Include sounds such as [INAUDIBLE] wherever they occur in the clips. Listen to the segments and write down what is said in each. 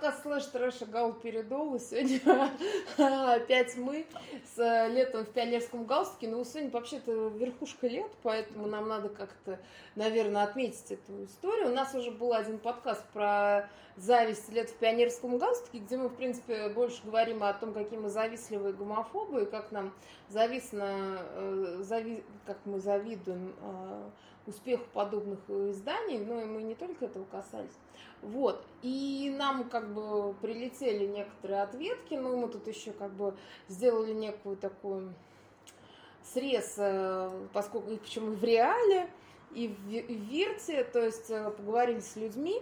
подкаст слэш трэша Гал Передол. И сегодня [LAUGHS] опять мы с летом в пионерском галстуке. Но сегодня вообще-то верхушка лет, поэтому нам надо как-то, наверное, отметить эту историю. У нас уже был один подкаст про зависть лет в пионерском галстуке, где мы, в принципе, больше говорим о том, какие мы завистливые гомофобы, и как нам завистно, э, зави... как мы завидуем э, успеху подобных изданий, но и мы не только этого касались. Вот. И нам как бы прилетели некоторые ответки, но мы тут еще как бы сделали некую такую срез, э, поскольку причем и в реале, и в Вирте, то есть э, поговорили с людьми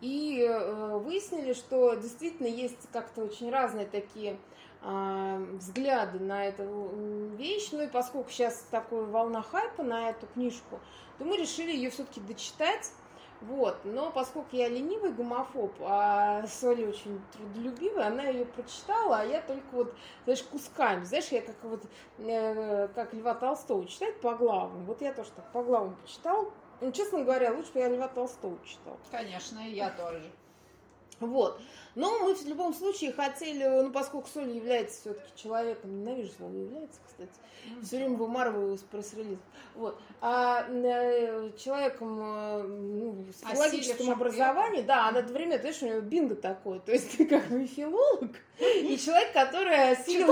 и э, выяснили, что действительно есть как-то очень разные такие взгляды на эту вещь. Ну и поскольку сейчас такая волна хайпа на эту книжку, то мы решили ее все-таки дочитать вот, но поскольку я ленивый гомофоб, а Соля очень трудолюбивая, она ее прочитала, а я только вот, знаешь, кусками, знаешь, я как вот, э, как Льва Толстого читает по главам, вот я тоже так по главам почитал, ну, честно говоря, лучше бы я Льва Толстого читал. Конечно, я тоже. Вот. Но мы в любом случае хотели, ну, поскольку Соля является все-таки человеком, ненавижу слово является, кстати, mm-hmm. все время вымарываю с пресс-релиз. Вот. А э, человеком э, ну, с а филологическим образованием, да, а на это время, знаешь, у него бинго такое, то есть ты как бы филолог, и человек, который осилил...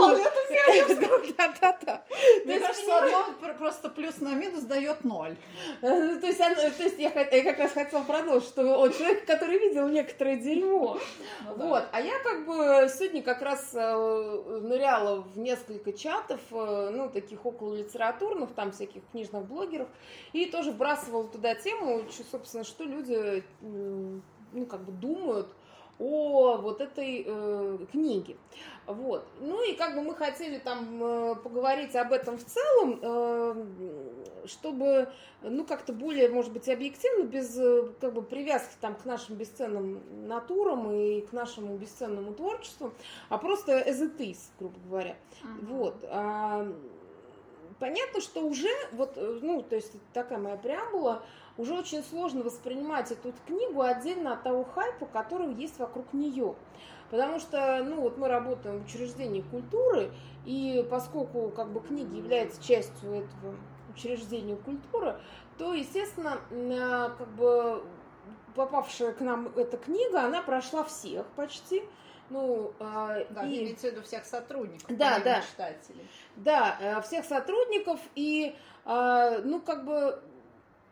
Да-да-да. [LAUGHS] Мне кажется, одно просто плюс на минус дает ноль. Э, есть, то есть я как раз хотела продолжить, что человек, который видел некоторое дерьмо, ну, вот. А я как бы сегодня как раз э, ныряла в несколько чатов, э, ну, таких около литературных, там всяких книжных блогеров, и тоже вбрасывала туда тему, собственно, что люди, ну, как бы думают о вот этой э, книге. Вот. Ну и как бы мы хотели там э, поговорить об этом в целом, э, чтобы, ну, как-то более, может быть, объективно, без э, как бы привязки там к нашим бесценным натурам и к нашему бесценному творчеству, а просто as it is, грубо говоря. Uh-huh. Вот. А, понятно, что уже, вот, э, ну, то есть такая моя преамбула, уже очень сложно воспринимать эту книгу отдельно от того хайпа, который есть вокруг нее. Потому что, ну, вот мы работаем в учреждении культуры, и поскольку как бы книги являются частью этого учреждения культуры, то, естественно, а, как бы попавшая к нам эта книга, она прошла всех почти. Ну, а, да, и... имеется в виду всех сотрудников, да, да, читателей. Да, э, всех сотрудников, и, а, ну, как бы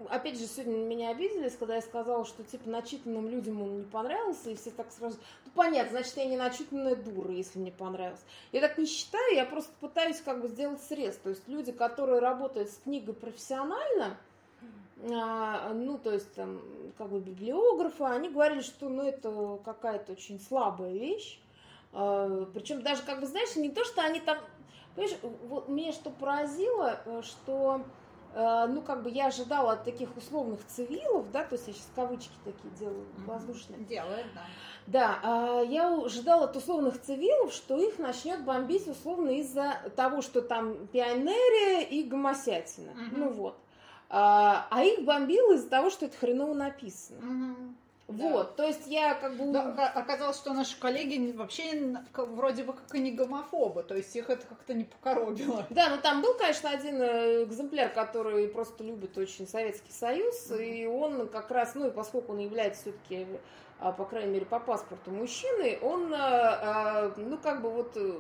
опять же, сегодня меня обиделись, когда я сказала, что, типа, начитанным людям он не понравился, и все так сразу, ну, понятно, значит, я не начитанная дура, если мне понравился. Я так не считаю, я просто пытаюсь, как бы, сделать срез. То есть люди, которые работают с книгой профессионально, а, ну, то есть, там, как бы, библиографы, они говорили, что, ну, это какая-то очень слабая вещь. А, причем даже, как бы, знаешь, не то, что они там... Понимаешь, вот меня что поразило, э, что ну, как бы я ожидала от таких условных цивилов, да, то есть я сейчас кавычки такие делаю воздушные. Делает, да. Да, а, я ожидала от условных цивилов, что их начнет бомбить условно из-за того, что там пионерия и гомосятина. Угу. Ну вот. А, а их бомбило из-за того, что это хреново написано. Угу. Вот, да. то есть я как бы... Да, оказалось, что наши коллеги вообще вроде бы как и не гомофобы, то есть их это как-то не покоробило. Да, но там был, конечно, один э, экземпляр, который просто любит очень Советский Союз, mm-hmm. и он как раз, ну и поскольку он является все-таки а, по крайней мере, по паспорту мужчины, он, а, а, ну, как бы вот, э,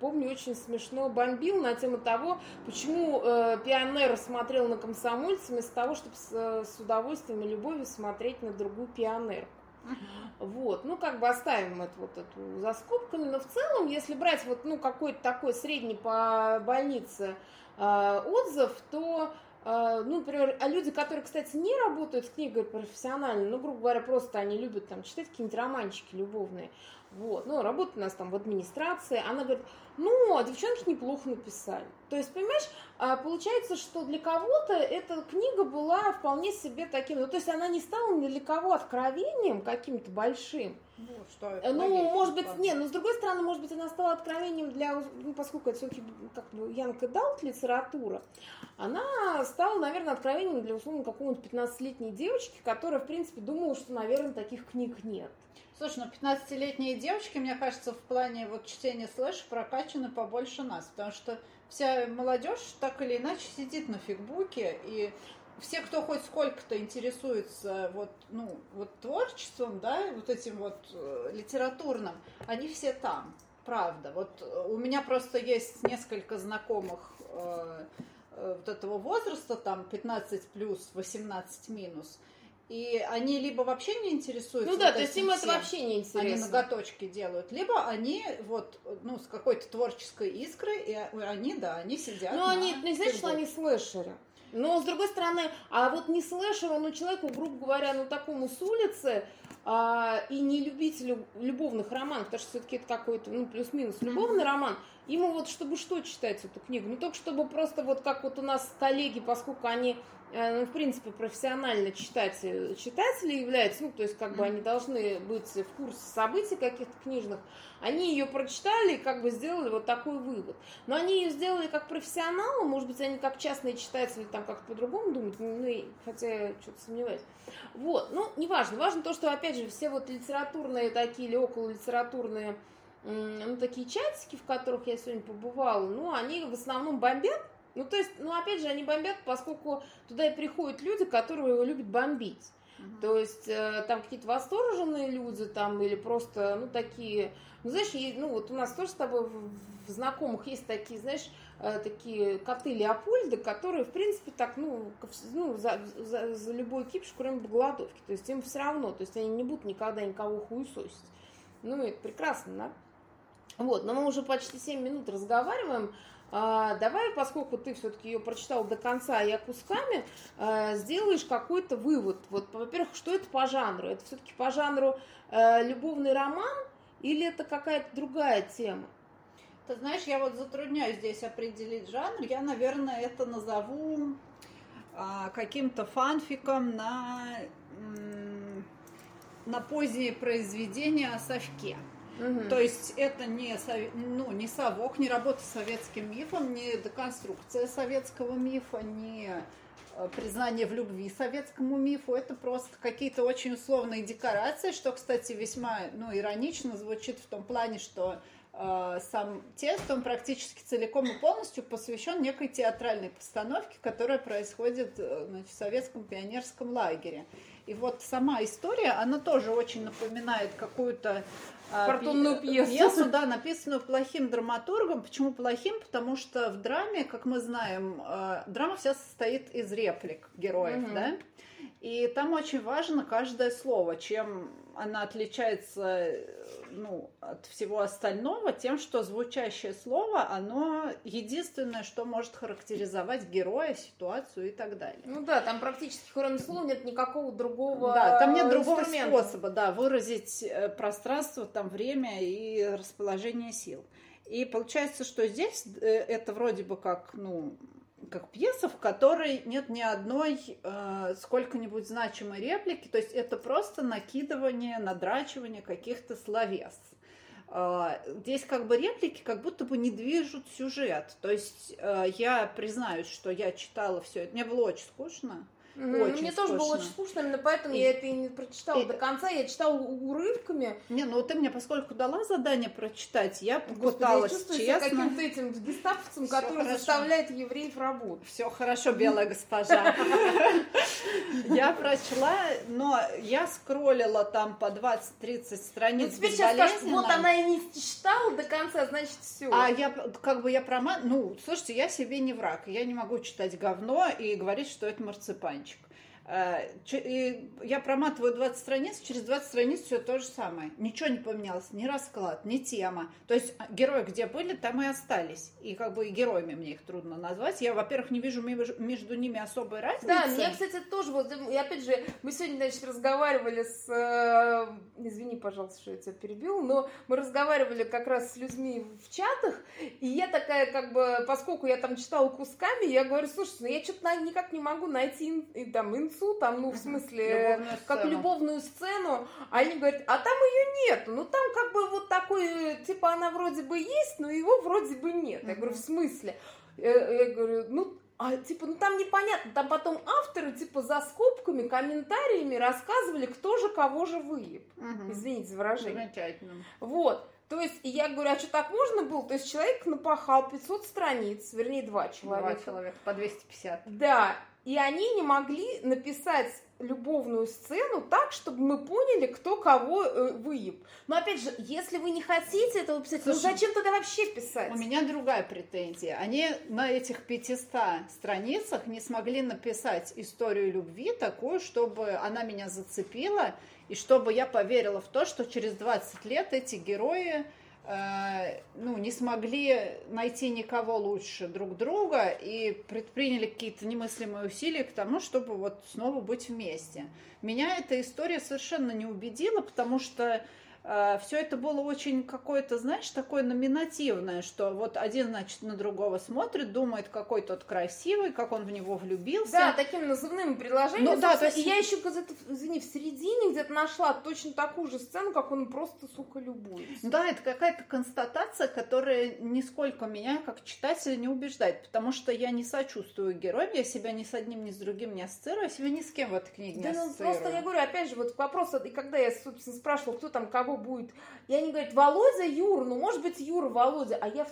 помню, очень смешно бомбил на тему того, почему э, пионер смотрел на комсомольца вместо того, чтобы с, с удовольствием и любовью смотреть на другую пионерку. Вот, ну как бы оставим это вот эту за скобками, но в целом, если брать вот ну какой-то такой средний по больнице э, отзыв, то а, ну, например, а люди, которые, кстати, не работают с книгой профессионально, ну, грубо говоря, просто они любят там читать какие-нибудь романчики любовные, вот, ну, работает у нас там в администрации, она говорит, ну, а девчонки неплохо написали. То есть, понимаешь, а, получается, что для кого-то эта книга была вполне себе таким, ну, то есть она не стала ни для кого откровением каким-то большим, ну, что это ну может быть, не, но с другой стороны, может быть, она стала откровением для, ну, поскольку это все-таки как бы Янг Далт литература, она стала, наверное, откровением для, условно, какого-нибудь 15-летней девочки, которая, в принципе, думала, что, наверное, таких книг нет. Слушай, ну 15-летние девочки, мне кажется, в плане вот чтения слэш прокачаны побольше нас, потому что вся молодежь так или иначе сидит на фигбуке, и все, кто хоть сколько-то интересуется вот, ну, вот творчеством, да, вот этим вот э, литературным, они все там, правда. Вот э, у меня просто есть несколько знакомых э, э, вот этого возраста, там 15 плюс, 18 минус, и они либо вообще не интересуются. Ну да, то есть им это вообще не интересно. Они ноготочки делают. Либо они вот, ну, с какой-то творческой искрой, и они, да, они сидят. Ну, они, не знаешь, что они слэшеры. Но, с другой стороны, а вот не слэшеру, но человеку, грубо говоря, ну, такому с улицы, а, и не любителю любовных романов, потому что все-таки это какой-то, ну, плюс-минус любовный роман, ему вот чтобы что читать эту книгу? Не только чтобы просто вот как вот у нас коллеги, поскольку они Э, ну, в принципе, профессионально читатели, читатели являются, ну, то есть, как бы они должны быть в курсе событий каких-то книжных, они ее прочитали и как бы сделали вот такой вывод. Но они ее сделали как профессионалы, может быть, они как частные читатели там как-то по-другому думают, ну, хотя я что-то сомневаюсь. Вот, ну, неважно. Важно то, что, опять же, все вот литературные такие или около литературные ну, такие чатики, в которых я сегодня побывала, ну, они в основном бомбят, ну, то есть, ну, опять же, они бомбят, поскольку туда и приходят люди, которые любят бомбить. Uh-huh. То есть, э, там какие-то восторженные люди, там, или просто, ну, такие... Ну, знаешь, и, ну, вот у нас тоже с тобой в, в знакомых есть такие, знаешь, э, такие коты Леопольда, которые, в принципе, так, ну, ну за, за, за любой кипиш, кроме голодовки. То есть, им все равно, то есть, они не будут никогда никого хуесосить. Ну, это прекрасно, да? Вот, но мы уже почти 7 минут разговариваем. А, давай, поскольку ты все-таки ее прочитал до конца, я кусками, а, сделаешь какой-то вывод. Вот, во-первых, что это по жанру? Это все-таки по жанру а, любовный роман или это какая-то другая тема? Ты знаешь, я вот затрудняюсь здесь определить жанр. Я, наверное, это назову а, каким-то фанфиком на, на позднее произведение о совке. Угу. То есть это не, ну, не совок, не работа с советским мифом, не деконструкция советского мифа, не э, признание в любви советскому мифу, это просто какие-то очень условные декорации, что, кстати, весьма ну, иронично звучит в том плане, что э, сам текст, он практически целиком и полностью посвящен некой театральной постановке, которая происходит э, значит, в советском пионерском лагере. И вот сама история, она тоже очень напоминает какую-то Фортунную пьесу. Пьесу, да, написанную плохим драматургом. Почему плохим? Потому что в драме, как мы знаем, э, драма вся состоит из реплик героев, угу. да? И там очень важно каждое слово. Чем она отличается ну, от всего остального тем, что звучащее слово, оно единственное, что может характеризовать героя, ситуацию и так далее. Ну да, там практически кроме слова нет никакого другого Да, там нет другого способа, да, выразить э, пространство, там время и расположение сил. И получается, что здесь э, это вроде бы как, ну, как пьеса, в которой нет ни одной э, сколько-нибудь значимой реплики, то есть это просто накидывание, надрачивание каких-то словес. Э, здесь как бы реплики как будто бы не движут сюжет. То есть э, я признаюсь, что я читала все это, мне было очень скучно. Mm-hmm. Очень Мне скучно. тоже было очень скучно, именно поэтому и... я это и не прочитала и... до конца. Я читала урывками. Не, ну ты мне поскольку дала задание прочитать, я пыталась я чувствую честно. себя каким-то этим гестаповцем, который хорошо. заставляет евреев работать. Все хорошо, белая госпожа. Я прочла, но я скроллила там по 20-30 страниц. Ну теперь сейчас скажешь, вот она и не читала до конца, значит все. А я как бы я прома... Ну, слушайте, я себе не враг. Я не могу читать говно и говорить, что это марципанчик. Э, я проматываю 20 страниц, через 20 страниц все то же самое. Ничего не поменялось, ни расклад, ни тема. То есть а, герои где были, там и остались. И как бы героями мне их трудно назвать. Я, во-первых, не вижу между ними особой разницы. Да, мне, кстати, тоже вот, и опять же, мы сегодня, значит, разговаривали с, э, извини, пожалуйста, что я тебя перебил, но мы разговаривали как раз с людьми в чатах, и я такая, как бы, поскольку я там читала кусками, я говорю, слушай, ну я что-то никак не могу найти там инфу лицу, там, ну, в смысле, [LAUGHS] любовную как сцену. любовную сцену, а они говорят, а там ее нет, ну, там как бы вот такой, типа, она вроде бы есть, но его вроде бы нет. Я говорю, в смысле? Я, я говорю, ну, а типа, ну там непонятно, там потом авторы типа за скобками, комментариями рассказывали, кто же кого же выеб. Угу. Извините за выражение. Замечательно. Вот. То есть, и я говорю, а что так можно было? То есть, человек напахал 500 страниц, вернее, два человека. Два человека, по 250. Да, и они не могли написать любовную сцену так, чтобы мы поняли, кто кого э, выеб. Но опять же, если вы не хотите этого писать, ну Слушай, ну зачем тогда вообще писать? У меня другая претензия. Они на этих 500 страницах не смогли написать историю любви такую, чтобы она меня зацепила, и чтобы я поверила в то, что через 20 лет эти герои ну, не смогли найти никого лучше друг друга и предприняли какие-то немыслимые усилия к тому, чтобы вот снова быть вместе. Меня эта история совершенно не убедила, потому что Э, все это было очень какое-то, знаешь, такое номинативное, что вот один, значит, на другого смотрит, думает, какой тот красивый, как он в него влюбился. Да, такими назывными предложениями. Ну, да, то есть... И я еще где-то, извини, в середине где-то нашла точно такую же сцену, как он просто, сука, любуется. Да, это какая-то констатация, которая нисколько меня, как читателя, не убеждает, потому что я не сочувствую героям, я себя ни с одним, ни с другим не ассоциирую, я себя ни с кем в этой книге да, не ну, просто я говорю, опять же, вот вопрос, и когда я, собственно, спрашивала, кто там кого будет. И они говорят, Володя, Юра, ну, может быть, Юра, Володя. А я,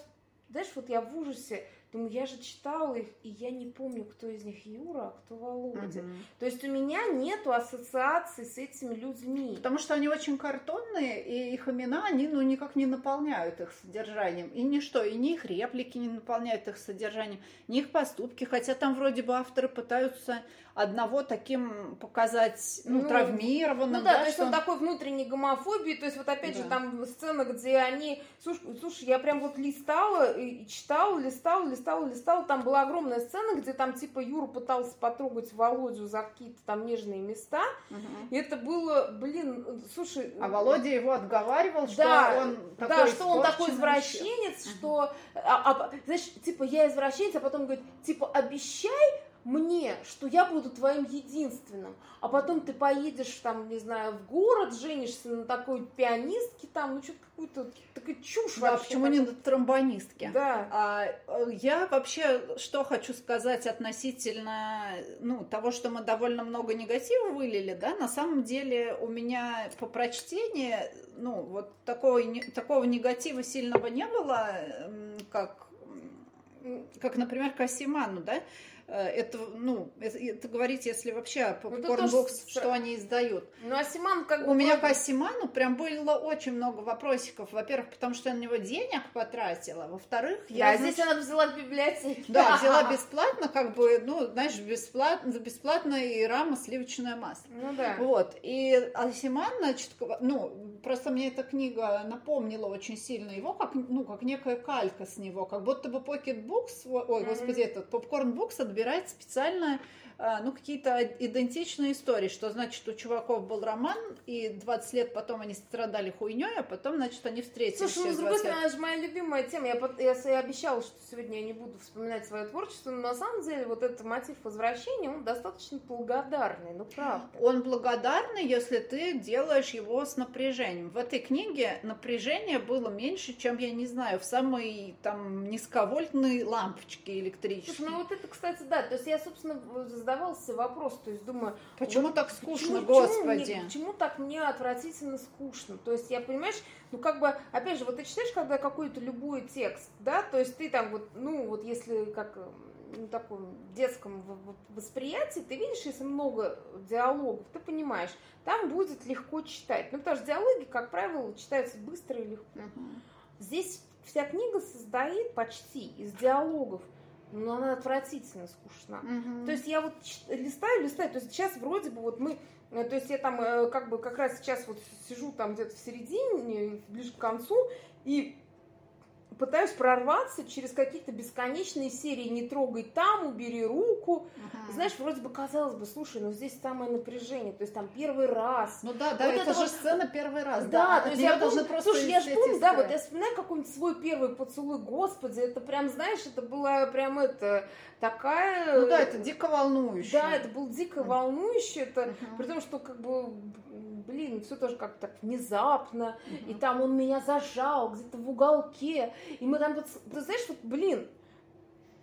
знаешь, вот я в ужасе. Думаю, я же читала их, и я не помню, кто из них Юра, а кто Володя. Угу. То есть у меня нету ассоциации с этими людьми. Потому что они очень картонные, и их имена, они ну, никак не наполняют их содержанием. И ничто, и ни их реплики не наполняют их содержанием, ни их поступки. Хотя там вроде бы авторы пытаются одного таким показать, ну, ну травмированным. Ну да, да то есть он такой внутренней гомофобии, то есть вот опять да. же там сцена, где они, слушай, слушай, я прям вот листала и читала, листала, листала, листала, там была огромная сцена, где там типа Юра пытался потрогать Володю за какие-то там нежные места, угу. и это было, блин, слушай... А Володя его отговаривал, что да, он такой Да, что он такой извращенец, угу. что, а, а, знаешь, типа я извращенец, а потом говорит, типа обещай, мне, что я буду твоим единственным, а потом ты поедешь там, не знаю, в город, женишься на такой пианистке там, ну что-то какую-то такая чушь Да, почему не на тромбонистке? Да. А, э, я вообще что хочу сказать относительно ну, того, что мы довольно много негатива вылили, да, на самом деле у меня по прочтении, ну, вот такого, такого негатива сильного не было, как как, например, Кассиману, да, это, ну, это, это говорить, если вообще по ну, что, они издают. Ну, Асиман как бы... У меня к Асиману прям было очень много вопросиков. Во-первых, потому что я на него денег потратила. Во-вторых, я... Да, значит... здесь она взяла в библиотеке. Да, взяла [LAUGHS] бесплатно, как бы, ну, знаешь, бесплатно, за бесплатно и рама сливочное масло. Ну, да. Вот. И Асиман, значит, ну, просто мне эта книга напомнила очень сильно его, как, ну, как некая калька с него, как будто бы Pocket Books, ой, mm-hmm. господи, этот Popcorn Books подбирать специально ну, какие-то идентичные истории, что, значит, у чуваков был роман, и 20 лет потом они страдали хуйней, а потом, значит, они встретились. Слушай, ну, с другой стороны, это же моя любимая тема. Я, я, я обещала, что сегодня я не буду вспоминать свое творчество, но на самом деле вот этот мотив возвращения, он достаточно благодарный, ну, правда. Он благодарный, если ты делаешь его с напряжением. В этой книге напряжение было меньше, чем, я не знаю, в самой, там, низковольтной лампочке электрической. Слушай, ну, вот это, кстати, да, то есть я, собственно, задавался вопрос, то есть думаю... Почему вот, так скучно, почему, господи? Почему, мне, почему так мне отвратительно скучно? То есть я, понимаешь, ну как бы, опять же, вот ты читаешь, когда какой-то любой текст, да, то есть ты там вот, ну вот если как ну, таком детском восприятии, ты видишь, если много диалогов, ты понимаешь, там будет легко читать. Ну, потому что диалоги, как правило, читаются быстро и легко. Uh-huh. Здесь вся книга состоит почти из диалогов но она отвратительно скучна. Угу. То есть я вот листаю, листаю, то есть сейчас вроде бы вот мы, э, то есть я там э, как бы как раз сейчас вот сижу там где-то в середине, ближе к концу, и пытаюсь прорваться через какие-то бесконечные серии «Не трогай там», «Убери руку». Ага. Знаешь, вроде бы казалось бы, слушай, ну здесь самое напряжение, то есть там первый раз. Ну да, да, вот это, это же вот... сцена первый раз. Да, да то есть я должна просто Слушай, я же помню, да, вот я вспоминаю какой-нибудь свой первый поцелуй, господи, это прям, знаешь, это было прям это такая... Ну да, это дико волнующе. Да, это был дико волнующе, это uh-huh. при том, что как бы блин, все тоже как-то так внезапно, mm-hmm. и там он меня зажал где-то в уголке, и мы там, ты знаешь, вот, блин,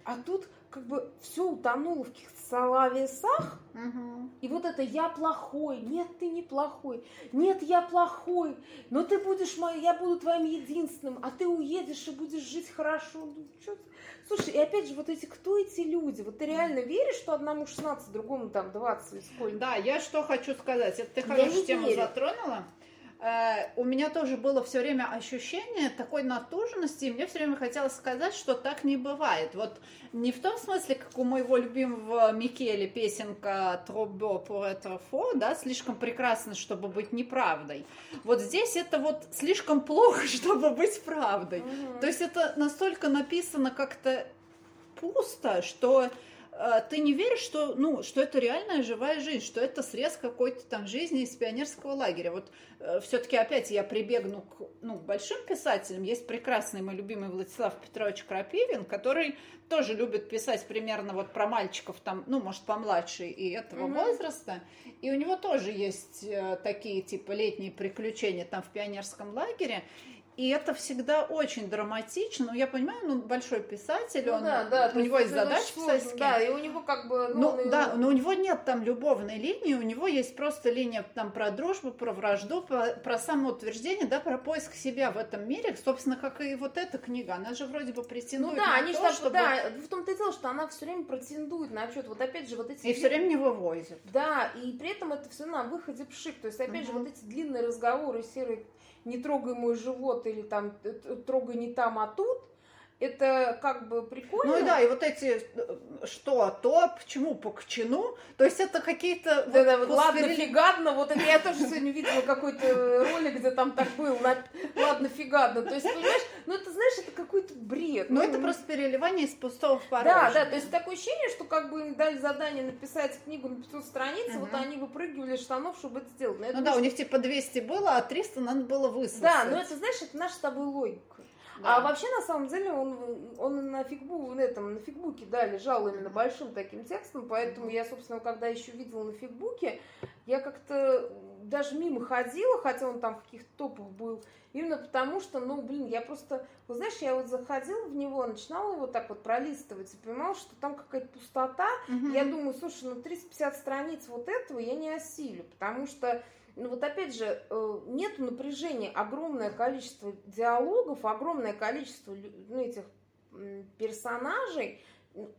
А тут как бы все утонуло в каких-то словесах, Угу. и вот это «я плохой», «нет, ты не плохой», «нет, я плохой», «но ты будешь мой, я буду твоим единственным, а ты уедешь и будешь жить хорошо». Ну, чё ты? Слушай, и опять же, вот эти, кто эти люди? Вот ты реально веришь, что одному 16, другому там 20 или сколько? Да, я что хочу сказать. Это ты хорошую тему верю. затронула. Э, У меня тоже было все время ощущение такой натуженности, и мне все время хотелось сказать, что так не бывает. Вот не в том смысле, как у моего любимого Микеле песенка «Тробо pour être faux», да, слишком прекрасно, чтобы быть неправдой. Вот здесь это вот слишком плохо, [LAUGHS] чтобы быть правдой. То есть это настолько написано как-то пусто, что ты не веришь, что, ну, что это реальная живая жизнь, что это срез какой-то там жизни из пионерского лагеря. Вот все-таки опять я прибегну к ну, к большим писателям. Есть прекрасный мой любимый Владислав Петрович Крапивин, который тоже любит писать примерно вот про мальчиков там, ну, может, помладше и этого Мгм. возраста. И у него тоже есть э, такие типа летние приключения там в пионерском лагере. И это всегда очень драматично. Ну, я понимаю, ну, большой писатель, Ну он, да, да, у него есть задачи писательские. Да, и у него как бы... Ну, и- да, но у него нет там любовной линии, у него есть просто линия там про дружбу, про вражду, про, про самоутверждение, да, про поиск себя в этом мире, собственно, как и вот эта книга, она же вроде бы Ну претендует да, на они же то, так, чтобы... да, в том-то и дело, что она все время претендует на отчет. Вот опять же, вот эти... И все время не вывозит. Да, и при этом это все на выходе пшик. То есть, опять же, Мгм. вот эти длинные разговоры серые «не трогай мой живот» или там «т- т- «трогай не там, а тут», это как бы прикольно. Ну и да, и вот эти э, что, то, почему, по кчину, то есть это какие-то... Да, да, вот вот ладно, фигадно, вот это я тоже [LAUGHS] сегодня видела какой-то ролик, где там так был, на- ладно, фигадно. То есть, понимаешь, ну это, знаешь, это какой-то бред. Ну Ну, это просто переливание из пустого в порожнее. Да, да, то есть такое ощущение, что как бы им дали задание написать книгу на 500 страниц, и вот они выпрыгивали из штанов, чтобы это сделать. Но Ну думаю, да, у них типа 200 было, а 300 надо было высосать. Да, но это, знаешь, это наша с тобой логика. Да. А вообще, на самом деле, он, он на, фигбу, на, этом, на фигбуке, да, лежал именно большим таким текстом, поэтому я, собственно, когда еще видела на фигбуке, я как-то даже мимо ходила, хотя он там в каких-то топах был, именно потому что, ну, блин, я просто, вот знаешь, я вот заходила в него, начинала его так вот пролистывать и понимала, что там какая-то пустота, Мгм. я думаю, слушай, ну 350 страниц вот этого я не осилю, потому что, ну вот опять же, э, нет напряжения, огромное количество диалогов, огромное количество ну, этих персонажей,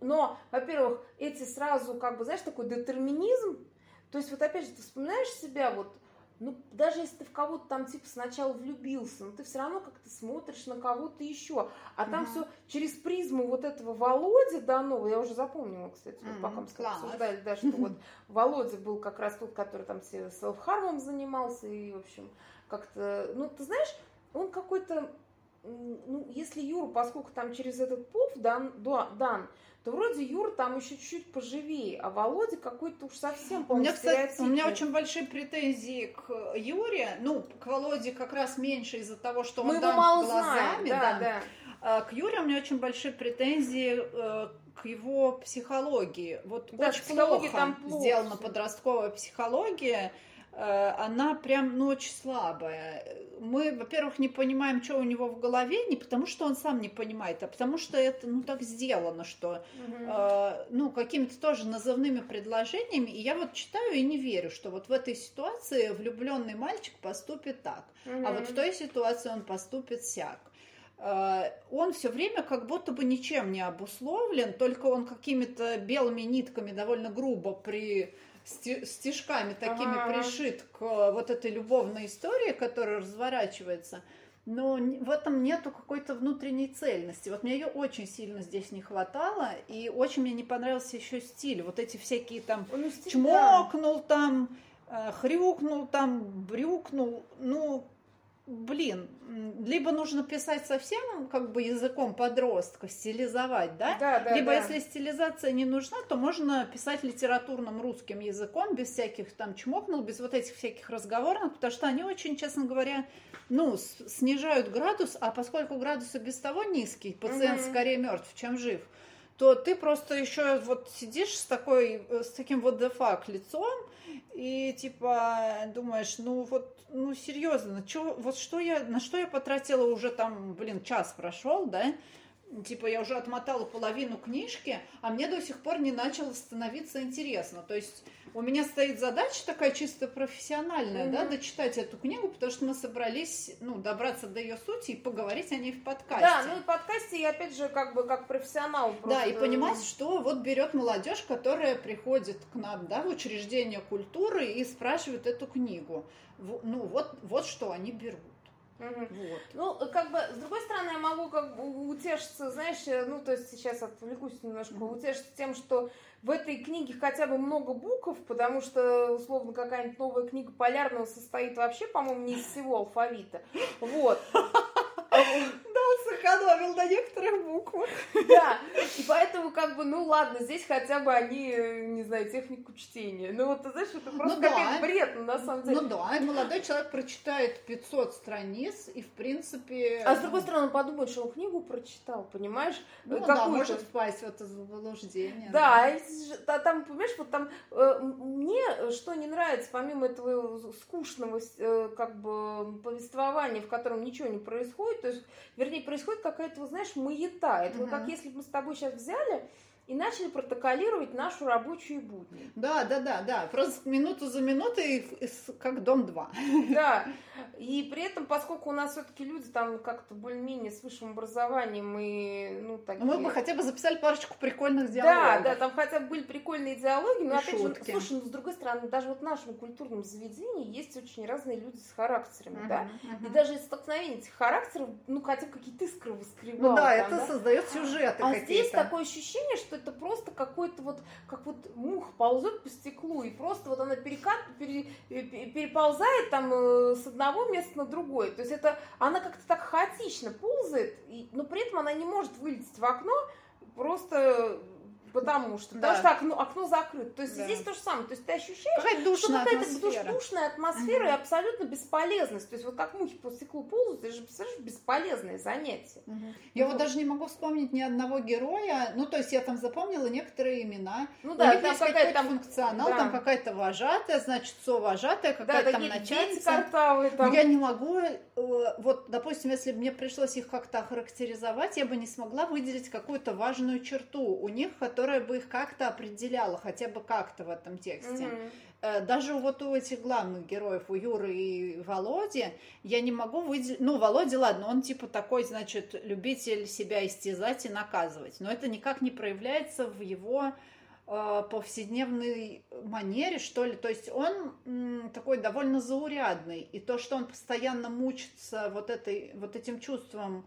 но, во-первых, эти сразу, как бы, знаешь, такой детерминизм, то есть вот опять же, ты вспоминаешь себя вот, ну, даже если ты в кого-то там типа сначала влюбился, но ты все равно как-то смотришь на кого-то еще. А там Мгм. все через призму вот этого Володи Данова, я уже запомнила, кстати, вот Мгм, пока мы класс. обсуждали, да, что вот [LAUGHS] Володя был как раз тот, который там селф-хармом занимался, и, в общем, как-то, ну, ты знаешь, он какой-то, ну, если Юра, поскольку там через этот пов дан, да- дан, то вроде Юра там еще чуть-чуть поживее, а Володя какой-то уж совсем, У по-моему, меня, кстати, у меня очень большие претензии к Юре. Ну, к Володе как раз меньше из-за того, что Мы он его дан мало глазами. знаем, да, да. А к Юре у меня очень большие претензии э, к его психологии. Вот Да, очень плохо, там плохо сделана подростковая психология. Э, она прям, ну, очень слабая. Мы, во-первых, не понимаем, что у него в голове, не потому что он сам не понимает, а потому что это, ну, так сделано, что Мгм. э, ну, какими-то тоже назывными предложениями. И я вот читаю и не верю, что вот в этой ситуации влюбленный мальчик поступит так, а вот в той ситуации он поступит сяк. Э, Он все время как будто бы ничем не обусловлен, только он какими-то белыми нитками довольно грубо при стежками такими Ага. пришит к вот этой любовной истории, которая разворачивается. Но в этом нету какой-то внутренней цельности. Вот мне ее очень сильно здесь не хватало, и очень мне не понравился еще стиль. Вот эти всякие там Ну, стиль, да. чмокнул там, э, хрюкнул там, брюкнул. Ну, блин, либо нужно писать совсем как бы языком подростка, стилизовать, да? Да, да, Либо да. если стилизация не нужна, то можно писать литературным русским языком, без всяких там чмокнул, без вот этих всяких разговорных, потому что они очень, честно говоря, ну, снижают градус, а поскольку градус и без того низкий, пациент Мгм. скорее мертв, чем жив, то ты просто еще вот сидишь с такой, с таким вот дефак лицом и типа думаешь, ну вот, ну серьезно, чё, вот что я, на что я потратила уже там, блин, час прошел, да, типа я уже отмотала половину книжки, а мне до сих пор не начало становиться интересно. То есть у меня стоит задача такая чисто профессиональная, mm-hmm. да, дочитать эту книгу, потому что мы собрались, ну, добраться до ее сути и поговорить о ней в подкасте. Да, ну и в подкасте я опять же как бы как профессионал. Просто... Да, и понимать, что вот берет молодежь, которая приходит к нам, да, в учреждение культуры и спрашивает эту книгу. Ну вот, вот что они берут. Угу. Вот. Ну, как бы, с другой стороны, я могу как бы утешиться, знаешь, э, ну, то есть сейчас отвлекусь немножко, угу. утешиться тем, что в этой книге хотя бы много букв, потому что, условно, какая-нибудь новая книга Полярного состоит вообще, по-моему, не из всего алфавита. Вот. [LAUGHS] сэкономил на некоторых буквах. Да, и поэтому как бы, ну ладно, здесь хотя бы они, не знаю, технику чтения. Ну вот, ты знаешь, это просто ну, какой-то да. бред, ну, на самом деле. Ну да, молодой человек прочитает 500 страниц и, в принципе... А с другой стороны, подумает, что он книгу прочитал, понимаешь? Ну да, может впасть в это заблуждение. Да, да. там, понимаешь, вот там э, мне что не нравится, помимо этого скучного э, как бы повествования, в котором ничего не происходит, то есть, вернее, происходит какая-то, вот, знаешь, маята. Это угу. вот как если бы мы с тобой сейчас взяли и начали протоколировать нашу рабочую будни. Да, да, да, да. Просто минуту за минутой, как дом 2. Да. И при этом, поскольку у нас все-таки люди там как-то более-менее с высшим образованием и, ну, такие... Мы бы хотя бы записали парочку прикольных диалогов. Да, да, там хотя бы были прикольные диалоги, но, и опять шутки. же, слушай, ну, с другой стороны, даже вот в нашем культурном заведении есть очень разные люди с характерами, uh-huh, да? Uh-huh. И даже из столкновения этих характеров, ну, хотя бы какие-то искры воскребал. Ну да, там, это да? создает сюжеты А здесь такое ощущение, что это просто какой-то вот, как вот мух ползет по стеклу, и просто вот она перекат, пере, переползает там э, с одного места на другое. То есть это, она как-то так хаотично ползает, и, но при этом она не может вылететь в окно, просто Потому что, да. потому что окно, окно закрыто. То есть да. здесь то же самое. То есть ты ощущаешь, какая что какая-то душная атмосфера угу. и абсолютно бесполезность. То есть вот как мухи по стеклу ползают, это же, представляешь, бесполезное занятие. Угу. Я вот. вот даже не могу вспомнить ни одного героя. Ну, то есть я там запомнила некоторые имена. Ну да, У них там какая-то там функционал, да. там какая-то вожатая, значит, совожатая, какая-то да, там начальница. Картавые, там. Но я не могу, э, вот, допустим, если бы мне пришлось их как-то охарактеризовать, я бы не смогла выделить какую-то важную черту у них, которая которая бы их как-то определяла, хотя бы как-то в этом тексте. Mm-hmm. Даже вот у этих главных героев, у Юры и Володи, я не могу выделить... Ну, Володя, ладно, он типа такой, значит, любитель себя истязать и наказывать, но это никак не проявляется в его э, повседневной манере, что ли. То есть он такой довольно заурядный. И то, что он постоянно мучится вот, этой, вот этим чувством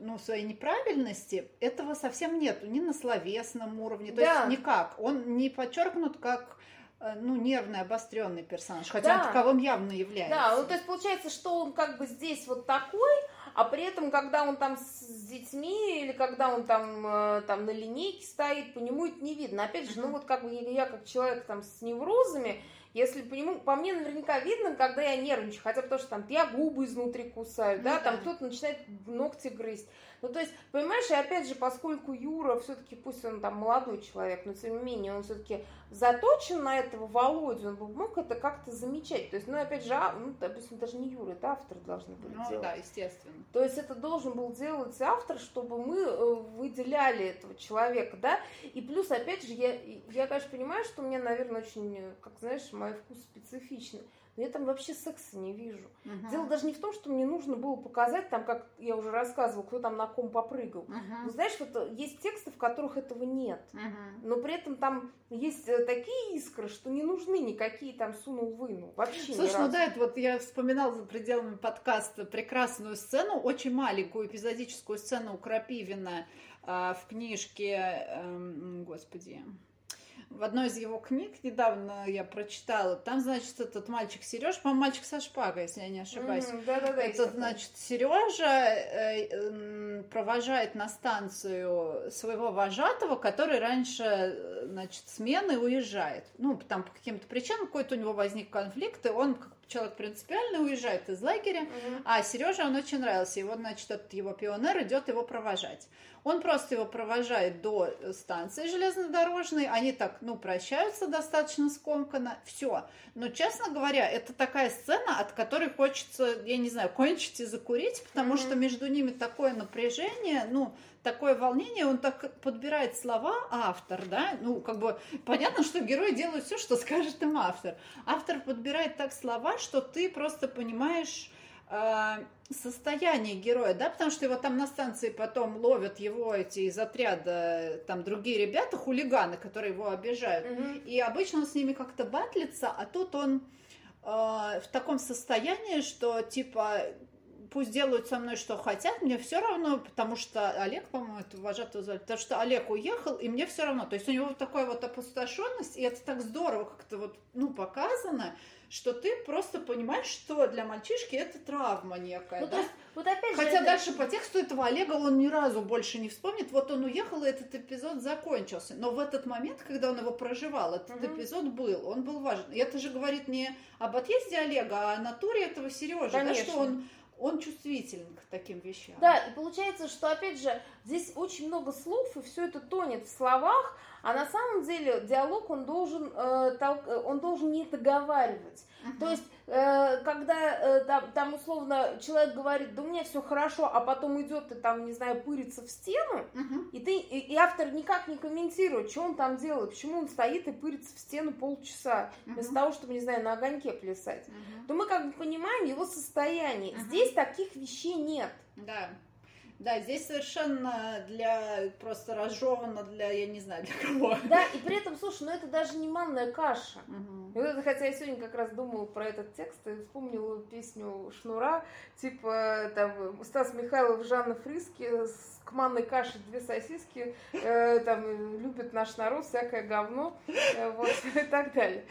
ну, своей неправильности, этого совсем нету ни на словесном уровне, то да. есть никак. Он не подчеркнут как э, ну, нервный, обостренный персонаж, хотя да. он таковым явно является. Да, ну, то есть получается, что он как бы здесь вот такой, а при этом, когда он там с детьми или когда он там, э, там на линейке стоит, по нему это не видно. Опять же, ну вот как бы я как человек там с неврозами, если по нему, по мне наверняка видно, когда я нервничаю, хотя потому что там я губы изнутри кусаю, да, там кто-то начинает ногти грызть. Ну, то есть, понимаешь, и опять же, поскольку Юра все-таки, пусть он там молодой человек, но тем не менее, он все-таки заточен на этого Володю, он мог это как-то замечать. То есть, ну, опять же, а, ну, допустим, даже не Юра, это автор должны были ну, делать. да, естественно. То есть, это должен был делать автор, чтобы мы э, выделяли этого человека, да, и плюс, опять же, я, я конечно, понимаю, что у меня, наверное, очень, как знаешь, мой вкус специфичный. Но я там вообще секса не вижу. Угу. Дело даже не в том, что мне нужно было показать, там, как я уже рассказывала, кто там на ком попрыгал. Угу. Но знаешь, вот э, есть тексты, в которых этого нет. Угу. Но при этом там есть э, такие искры, что не нужны никакие там сунул-вынул. Вообще Слушай, ну да, это вот я вспоминала за пределами подкаста прекрасную сцену, очень маленькую эпизодическую сцену у Крапивина э, в книжке, э, господи, в одной из его книг недавно я прочитала, там, значит, этот мальчик Сереж, по-моему, мальчик со шпагой, если я не ошибаюсь. Mm, да, да, да. Этот, значит, Сережа э, э, провожает на станцию своего вожатого, который раньше, значит, смены уезжает. Ну, там по каким-то причинам какой-то у него возник конфликт, и он как человек принципиально уезжает из лагеря, угу. а Сережа он очень нравился. И вот, значит, этот его пионер идет его провожать. Он просто его провожает до станции железнодорожной. Они так, ну, прощаются достаточно скомканно. Все. Но, честно говоря, это такая сцена, от которой хочется, я не знаю, кончить и закурить, потому mm-hmm. что между ними такое напряжение, ну, такое волнение, он так подбирает слова, автор, да, ну, как бы, понятно, что герои делают все, что скажет им автор. Автор подбирает так слова, что ты просто понимаешь э, состояние героя, да, потому что его там на станции потом ловят его эти из отряда, там другие ребята, хулиганы, которые его обижают, mm-hmm. и обычно он с ними как-то батлится, а тут он э, в таком состоянии, что типа пусть делают со мной что хотят, мне все равно, потому что Олег, по-моему, это вожатого звали, потому что Олег уехал, и мне все равно. То есть у него вот такая вот опустошенность, и это так здорово как-то вот, ну, показано, что ты просто понимаешь, что для мальчишки это травма некая. Ну, да? есть, вот опять Хотя же, дальше это... по тексту этого Олега он ни разу больше не вспомнит. Вот он уехал, и этот эпизод закончился. Но в этот момент, когда он его проживал, этот угу. эпизод был, он был важен. И это же говорит не об отъезде Олега, а о натуре этого Сережи, да, что он он чувствителен к таким вещам. Да, и получается, что, опять же, здесь очень много слов, и все это тонет в словах, а на самом деле диалог он должен, э, толк, э, он должен не договаривать. Uh-huh. То есть, когда э, там, там условно человек говорит, да у меня все хорошо, а потом идет и там, не знаю, пырится в стену, uh-huh. и ты и, и автор никак не комментирует, что он там делает, почему он стоит и пырится в стену полчаса, uh-huh. вместо того, чтобы, не знаю, на огоньке плясать, uh-huh. то мы как бы понимаем его состояние. Uh-huh. Здесь таких вещей нет. Да. Да, здесь совершенно для просто разжевано для, я не знаю, для кого. Да, и при этом, слушай, ну это даже не манная каша. Угу. Вот это, хотя я сегодня как раз думала про этот текст и вспомнила песню Шнура, типа там Стас Михайлов, Жанна Фриски с к манной каше две сосиски, э, там любит наш народ всякое говно, э, вот [LAUGHS] и так далее.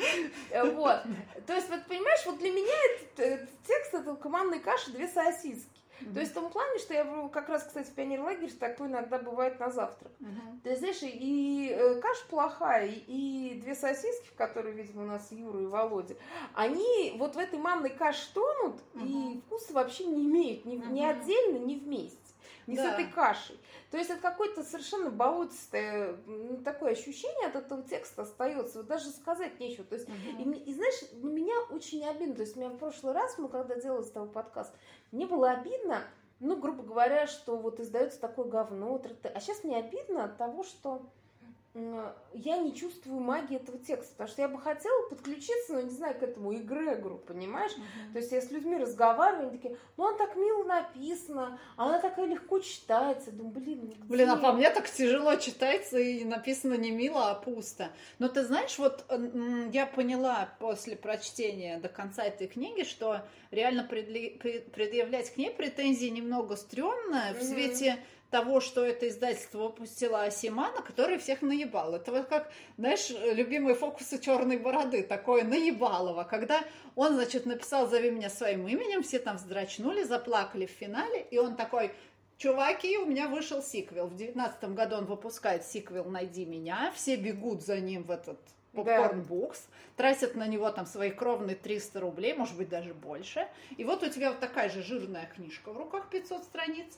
Э, вот. То есть, вот понимаешь, вот для меня этот, этот текст это к манной каше две сосиски. Mm-hmm. То есть в том плане, что я как раз, кстати, в пионер-лагерь такой иногда бывает на завтрак. Mm-hmm. Ты знаешь, и э, каша плохая, и, две сосиски, в которые, видимо, у нас Юра и Володя, они вот в этой манной каше тонут, mm-hmm. и вкуса вообще не имеют ни, mm-hmm. ни отдельно, ни вместе не да. с этой кашей. То есть это какое-то совершенно болотистое такое ощущение от этого текста остается. Вот даже сказать нечего. То есть, угу. и, и знаешь, меня очень обидно. То есть, меня в прошлый раз, мы когда делали с тобой подкаст, мне было обидно, ну, грубо говоря, что вот издается такое говно. А сейчас мне обидно от того, что я не чувствую магии этого текста, потому что я бы хотела подключиться, ну, не знаю, к этому эгрегору, понимаешь? Uh-huh. То есть я с людьми разговариваю, они такие, ну, она так мило написана, она такая легко читается. Думаю, блин, ну, где? Блин, а по мне так тяжело читается и написано не мило, а пусто. Но ты знаешь, вот я поняла после прочтения до конца этой книги, что реально предъявлять к ней претензии немного стрёмно uh-huh. в свете того, что это издательство выпустило Асимана, который всех наебал. Это вот как, знаешь, любимые фокусы черной бороды, такое наебалово, когда он, значит, написал «Зови меня своим именем», все там вздрачнули, заплакали в финале, и он такой Чуваки, у меня вышел сиквел. В девятнадцатом году он выпускает сиквел «Найди меня». Все бегут за ним в этот попкорн-букс, да. тратят на него там свои кровные 300 рублей, может быть, даже больше. И вот у тебя вот такая же жирная книжка в руках, 500 страниц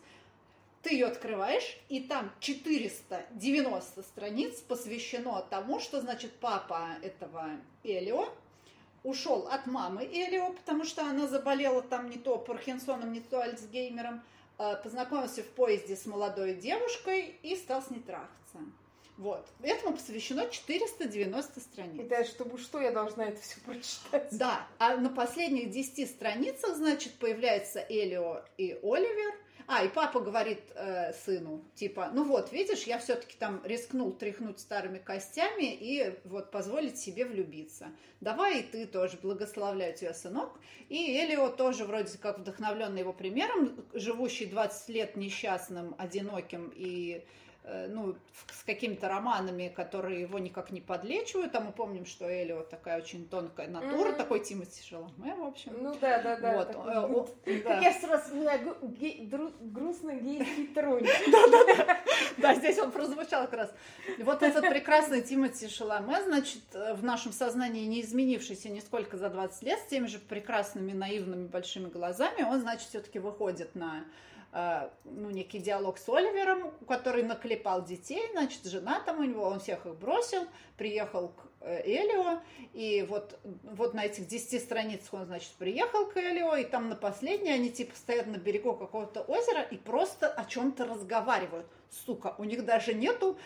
ты ее открываешь, и там 490 страниц посвящено тому, что, значит, папа этого Элио ушел от мамы Элио, потому что она заболела там не то Паркинсоном, не то Альцгеймером, а, познакомился в поезде с молодой девушкой и стал с ней трахаться. Вот. Этому посвящено 490 страниц. И дальше, чтобы что, я должна это все прочитать. Да. А на последних 10 страницах, значит, появляется Элио и Оливер – а, и папа говорит э, сыну, типа, ну вот, видишь, я все-таки там рискнул тряхнуть старыми костями и вот позволить себе влюбиться. Давай и ты тоже, благословляю тебя, сынок. И Элио тоже вроде как вдохновленный его примером, живущий 20 лет несчастным, одиноким и ну, с какими-то романами, которые его никак не подлечивают. А мы помним, что Элио такая очень тонкая натура, mm-hmm. такой Тимати Шаломе, в общем. Ну да, да, да. Вот. Такой, О, да. я сразу вспоминаю грустный гей-хитронь. [LAUGHS] Да-да-да. Да, здесь он прозвучал как раз. Вот этот прекрасный Тимати Шаломе, значит, в нашем сознании не изменившийся нисколько за 20 лет, с теми же прекрасными, наивными, большими глазами, он, значит, все-таки выходит на э, ну, некий диалог с Оливером, который наклепал детей, значит, жена там у него, он всех их бросил, приехал к э, Элио, и вот, вот на этих 10 страницах он, значит, приехал к Элио, и там на последней они типа стоят на берегу какого-то озера и просто о чем-то разговаривают. Сука, у них даже нету,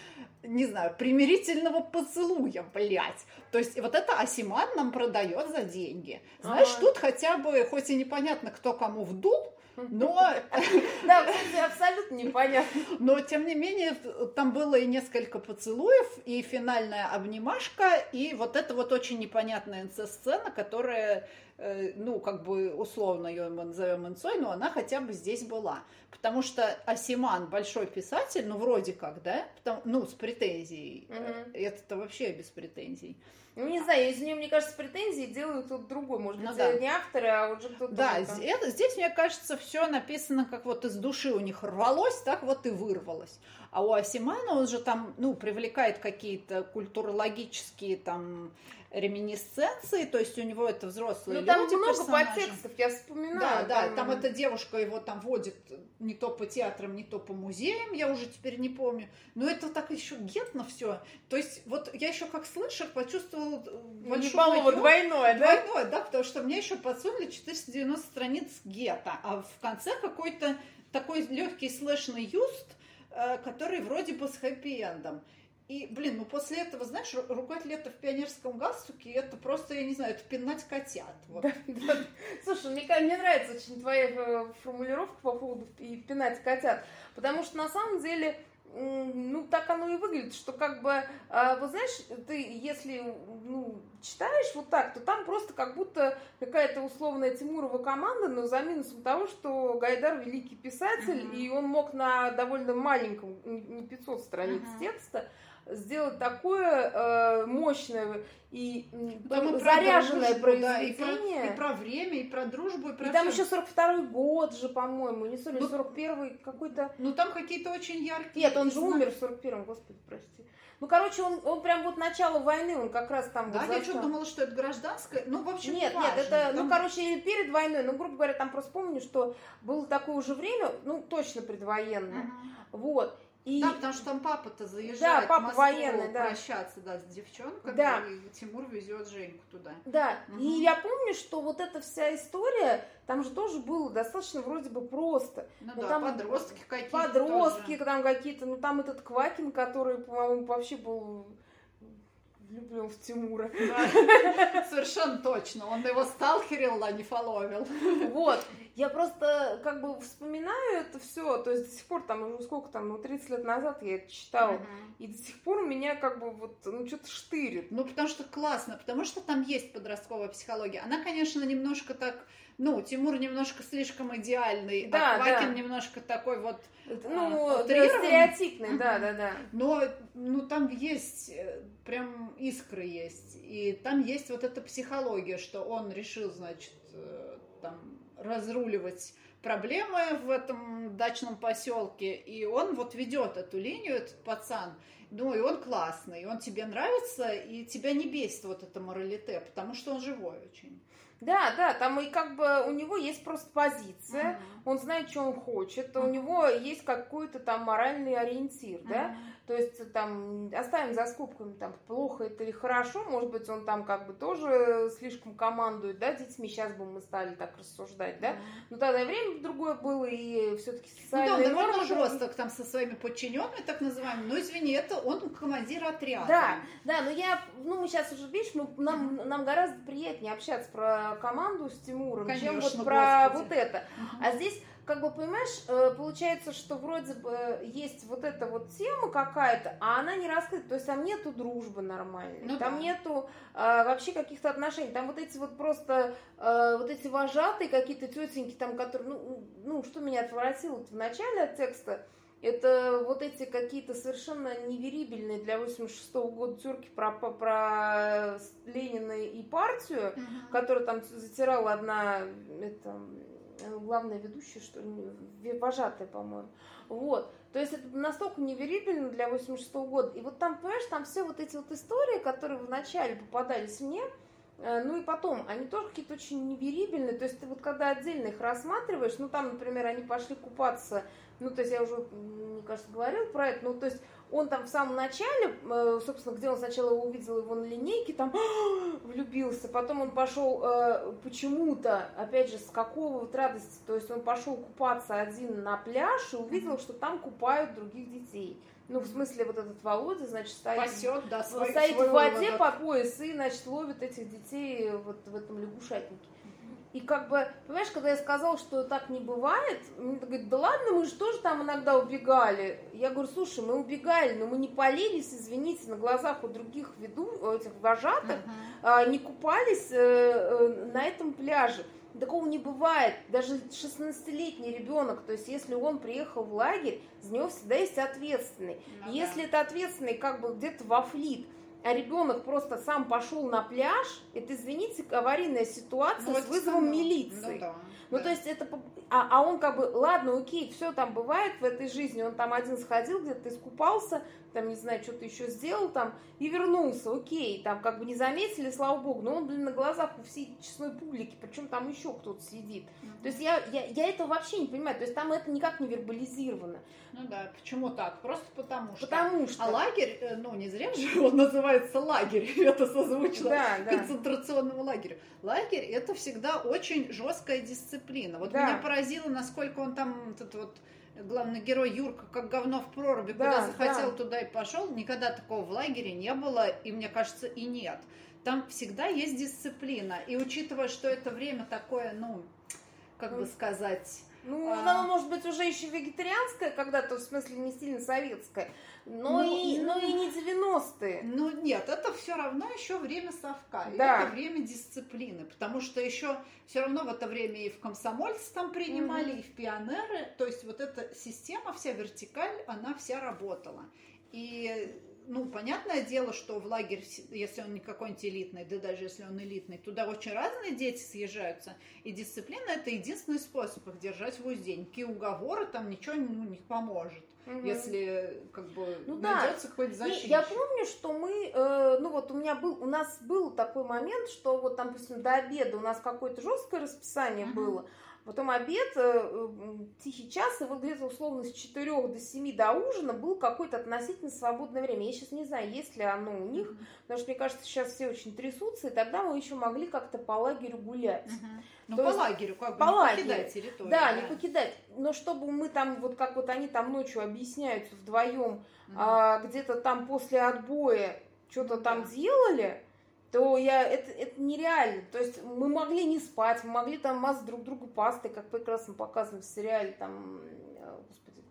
не знаю, примирительного поцелуя, блядь. То есть вот это Асиман нам продает за деньги. Знаешь, а -а -а. тут хотя бы, хоть и непонятно, кто кому вдул, но... [LAUGHS] Да, абсолютно непонятно. Но, тем не менее, там было и несколько поцелуев, и финальная обнимашка, и вот это вот очень непонятная НЦ-сцена, которая, э, ну, как бы условно ее мы назовем инцой, но она хотя бы здесь была. Потому что Асиман большой писатель, ну, вроде как, да? Потому, ну, с претензией. Угу. Это-то вообще без претензий. Ну, не знаю, из нее, мне кажется, претензии делают тут другой. Может быть, ну, да. не авторы, а уже кто-то. Да, это, здесь, мне кажется, все написано, как вот из души у них рвалось, так вот и вырвалось. А у Асимана он же там, ну, привлекает какие-то культурологические там реминисценции, то есть у него это взрослые Ну, там люди, много персонажи. подтекстов, я вспоминаю. Да, да, там... там эта девушка его там водит не то по театрам, не то по музеям, я уже теперь не помню. Но это так еще гетно все. То есть вот я еще как слышал, почувствовала большое... двойное, да? Двойное, да, потому что мне еще подсунули 490 страниц гетто, а в конце какой-то такой легкий слэшный юст, э, который вроде бы с хэппи-эндом. И, блин, ну после этого, знаешь, ругать лето в пионерском галстуке, это просто, я не знаю, это пинать котят. Вот. Да, [LAUGHS] да. Слушай, мне, мне нравится очень твоя э, формулировка по поводу пинать котят, потому что на самом деле ну, так оно и выглядит, что как бы, а, вот знаешь, ты, если, ну, читаешь вот так, то там просто как будто какая-то условная Тимурова команда, но за минусом того, что Гайдар великий писатель, uh-huh. и он мог на довольно маленьком, не 500 страниц uh-huh. текста, сделать такое э, мощное и там заряженное дружбу, произведение. Да, и, про, и про время, и про дружбу, и про И там еще 42-й год же, по-моему, не ну, 41-й какой-то... Ну там какие-то очень яркие... Нет, он же умер в 41-м, господи, прости. Ну, короче, он, он прям вот начало войны, он как раз там... Да, вот я что думала, что это гражданское, ну, в общем, Нет, не нет, это, там... ну, короче, перед войной, ну, грубо говоря, там просто помню, что было такое уже время, ну, точно предвоенное, uh-huh. вот, и... Да, потому что там папа-то заезжает да, папа в Москву военный, да. прощаться да, с девчонкой, да. и Тимур везет Женьку туда. Да, угу. и я помню, что вот эта вся история, там же тоже было достаточно вроде бы просто. Ну ну, да, там подростки какие-то Подростки тоже. там какие-то, ну там этот Квакин, который, по-моему, вообще был влюблен в Тимура. Да, совершенно точно. Он его сталкерил, а не фоловил. Вот. Я просто как бы вспоминаю это все, то есть до сих пор там уже сколько там, ну 30 лет назад я это читала, uh-huh. и до сих пор меня как бы вот, ну что-то штырит. Ну потому что классно, потому что там есть подростковая психология. Она, конечно, немножко так, ну Тимур немножко слишком идеальный, а да, а Квакин да. немножко такой вот ну, а, стереотипный, да, да, да. Но ну, там есть, э, прям искры есть. И там есть вот эта психология, что он решил, значит, э, там разруливать проблемы в этом дачном поселке, и он вот ведет эту линию, этот пацан, ну, и он классный, и он тебе нравится, и тебя не бесит вот это моралите, потому что он живой очень. Да, да, там и как бы у него есть просто позиция, uh-huh. он знает, что он хочет, uh-huh. у него есть какой-то там моральный ориентир, uh-huh. да, то есть там оставим за скобками, там плохо это или хорошо, может быть, он там как бы тоже слишком командует, да, детьми, сейчас бы мы стали так рассуждать, да, но тогда время другое было, и все-таки социальные ну, да, нормы... жесток там со своими подчиненными, так называемыми, но извини, это он командир отряда. Да, да, но я, ну мы сейчас уже, видишь, мы, нам, нам гораздо приятнее общаться про команду с Тимуром, Конечно, чем вот про Господи. вот это. Угу. А здесь как бы, понимаешь, э, получается, что вроде бы есть вот эта вот тема какая-то, а она не раскрыта, то есть там нету дружбы нормальной, ну, там да. нету а, вообще каких-то отношений, там вот эти вот просто, а, вот эти вожатые какие-то тетеньки, там, которые, ну, ну что меня отворотило в начале от текста, это вот эти какие-то совершенно неверибельные для 86 -го года терки про, про, про Ленина и партию, uh-huh. которую там затирала одна это, главная ведущая, что ли, вожатая, по-моему. Вот. То есть это настолько неверибельно для 86 -го года. И вот там, понимаешь, там все вот эти вот истории, которые вначале попадались мне, Э, ну и потом, они тоже какие-то очень неверибельные, то есть ты вот когда отдельно их рассматриваешь, ну там, например, они пошли купаться, ну то есть я уже, мне кажется, говорил про это, ну то есть он там в самом начале, э, собственно, где он сначала увидел его на линейке, там [GASPS] влюбился, потом он пошел э, почему-то, опять же, с какого вот радости, то есть он пошел купаться один на пляж и увидел, что там купают других детей. Ну, в смысле, вот этот Володя, значит, стоит, Пасет, да, свой, стоит в воде по пояс и, значит, ловит этих детей вот в этом лягушатнике. И как бы, понимаешь, когда я сказала, что так не бывает, мне говорит, да ладно, мы же тоже там иногда убегали. Я говорю, слушай, мы убегали, но мы не полились, извините, на глазах у других веду, этих вожатых, uh-huh. не купались э, э, на этом пляже. Такого не бывает. Даже 16-летний ребенок, то есть если он приехал в лагерь, за него всегда есть ответственный. Ну, если да. это ответственный как бы где-то во флит, а ребенок просто сам пошел на пляж, это, извините, аварийная ситуация ну, с вызовом само. милиции. Ну, да, ну да. то есть это... А, а он как бы, ладно, окей, все там бывает в этой жизни, он там один сходил, где-то искупался, там, не знаю, что-то еще сделал там, и вернулся, окей, там как бы не заметили, слава богу, но он, блин, на глазах у всей честной публики, причем там еще кто-то сидит. Mm-hmm. То есть я, я, я этого вообще не понимаю, то есть там это никак не вербализировано. Ну да, почему так? Просто потому что. Потому что. А лагерь, э, ну не зря же он называется лагерь, [LAUGHS] это созвучно да, да. концентрационному лагерю. Лагерь это всегда очень жесткая дисциплина. Вот да. меня поразило, насколько он там этот вот главный герой Юрка как говно в проруби, да, куда захотел, да. туда и пошел. Никогда такого в лагере не было, и мне кажется, и нет. Там всегда есть дисциплина. И учитывая, что это время такое, ну, как бы сказать... Ну, а... оно может быть уже еще вегетарианское когда-то, в смысле не сильно советское, но, ну, и, но и не 90-е. Ну нет, это все равно еще время совка. Да. это время дисциплины. Потому что еще все равно в это время и в комсомольцы там принимали, mm-hmm. и в пионеры. То есть вот эта система, вся вертикаль, она вся работала. И ну, понятное дело, что в лагерь, если он не какой-нибудь элитный, да даже если он элитный, туда очень разные дети съезжаются, и дисциплина – это единственный способ их держать в узде. Никакие уговоры там ничего ну, не поможет угу. если как бы ну, найдется да. хоть защитник. Я помню, что мы, э, ну вот у меня был, у нас был такой момент, что вот допустим, до обеда у нас какое-то жесткое расписание угу. было, Потом обед, э, тихий час, и вот где-то условно с 4 до 7 до ужина был какое-то относительно свободное время. Я сейчас не знаю, есть ли оно у них, потому что мне кажется, сейчас все очень трясутся, и тогда мы еще могли как-то по лагерю гулять. Mm-hmm. Ну, по есть, лагерю, как бы по не лагерю. покидать территорию. Да, да, не покидать. Но чтобы мы там, вот как вот они там ночью объясняются вдвоем, mm-hmm. а, где-то там после отбоя что-то там делали, то я, это, это нереально. То есть мы могли не спать, мы могли там мазать друг другу пастой, как прекрасно показано в сериале, там,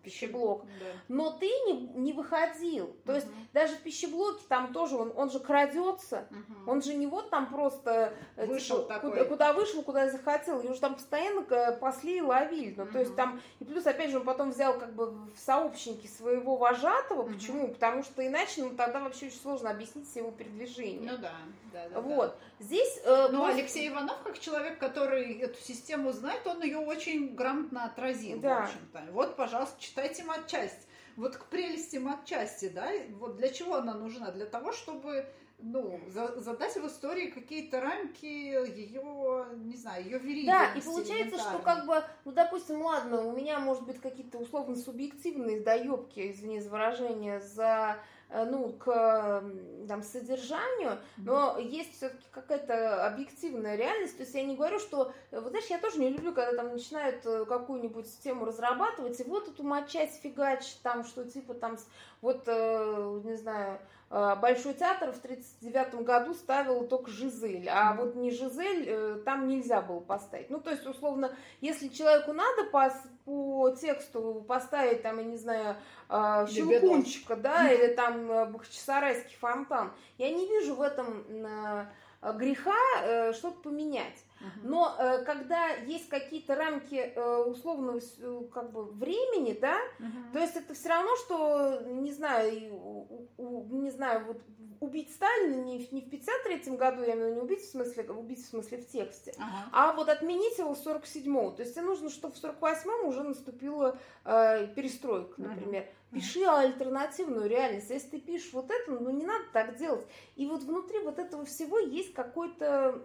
пищеблок. Да. Но ты не, не выходил. То угу. есть даже в пищеблоке там тоже он, он же крадется. Угу. Он же не вот там просто э, вышел типа, куда, куда вышел, куда захотел. И уже там постоянно э, пасли и ловили. Ну, угу. то есть там, и плюс, опять же, он потом взял как бы в сообщники своего вожатого. Угу. Почему? Потому что иначе, ну, тогда вообще очень сложно объяснить все его передвижения. Ну да. Да, да, вот. Да. Здесь... Э, ну, просто... Алексей Иванов, как человек, который эту систему знает, он ее очень грамотно отразил, да. в общем-то. Вот, пожалуйста, читайте матчасть. Вот к прелести матчасти, да, вот для чего она нужна? Для того, чтобы ну, за, задать в истории какие-то рамки ее, не знаю, ее верить. Да, и получается, что как бы, ну, допустим, ладно, у меня, может быть, какие-то условно субъективные доебки, извини за выражение, за ну, к там, содержанию, но есть все-таки какая-то объективная реальность. То есть я не говорю, что... Вот знаешь, я тоже не люблю, когда там начинают э, какую-нибудь систему разрабатывать, и вот эту мочать фигач, там, что типа там, вот, э, не знаю, Большой театр в 1939 году ставил только Жизель, а вот не Жизель там нельзя было поставить. Ну, то есть, условно, если человеку надо по, по тексту поставить, там, я не знаю, э, щелкунчика, да, или там э, Бахчисарайский фонтан. Я не вижу в этом э, греха э, что-то поменять. Но э, когда есть какие-то рамки э, условного э, как бы времени, да, uh-huh. то есть это все равно, что, не знаю, у, у, не знаю, вот убить Сталина не, не в 53 году, я имею в виду не убить в смысле, убить в смысле в тексте, ага. а вот отменить его в 47-м. То есть тебе нужно, чтобы в 48-м уже наступила э, перестройка, например. Ага. Пиши альтернативную реальность. Если ты пишешь вот это, ну не надо так делать. И вот внутри вот этого всего есть какой-то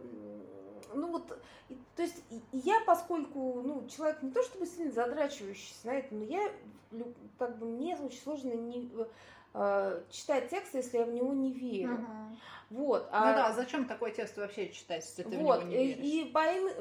ну вот, то есть я, поскольку, ну, человек не то чтобы сильно задрачивающийся на это, но я, как бы, мне очень сложно не, э, читать текст, если я в него не верю. Угу. Вот. А... Ну да, зачем такой текст вообще читать, если ты вот. в него не веришь? И,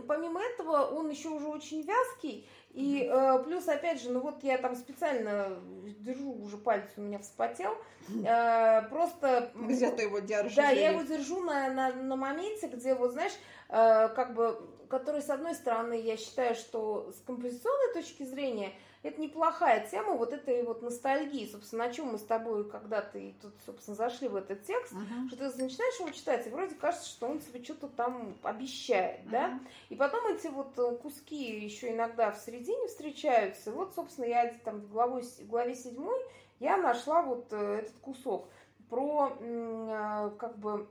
помимо этого он еще уже очень вязкий, и э, плюс, опять же, ну вот я там специально держу, уже палец у меня вспотел. Э, просто... Где ты его держишь? Да, я его держу на, на, на моменте, где, вот знаешь, э, как бы, который, с одной стороны, я считаю, что с композиционной точки зрения это неплохая тема вот этой вот ностальгии. Собственно, на чем мы с тобой когда-то и тут, собственно, зашли в этот текст, uh-huh. что ты начинаешь его читать, и вроде кажется, что он тебе что-то там обещает, uh-huh. да? И потом эти вот э, куски еще иногда в середине встречаются. вот, собственно, я там в, главу, в главе седьмой я нашла вот э, этот кусок про э, как бы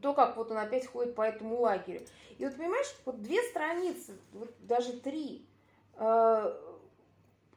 то, как вот он опять ходит по этому лагерю. И вот понимаешь, вот две страницы, вот даже три,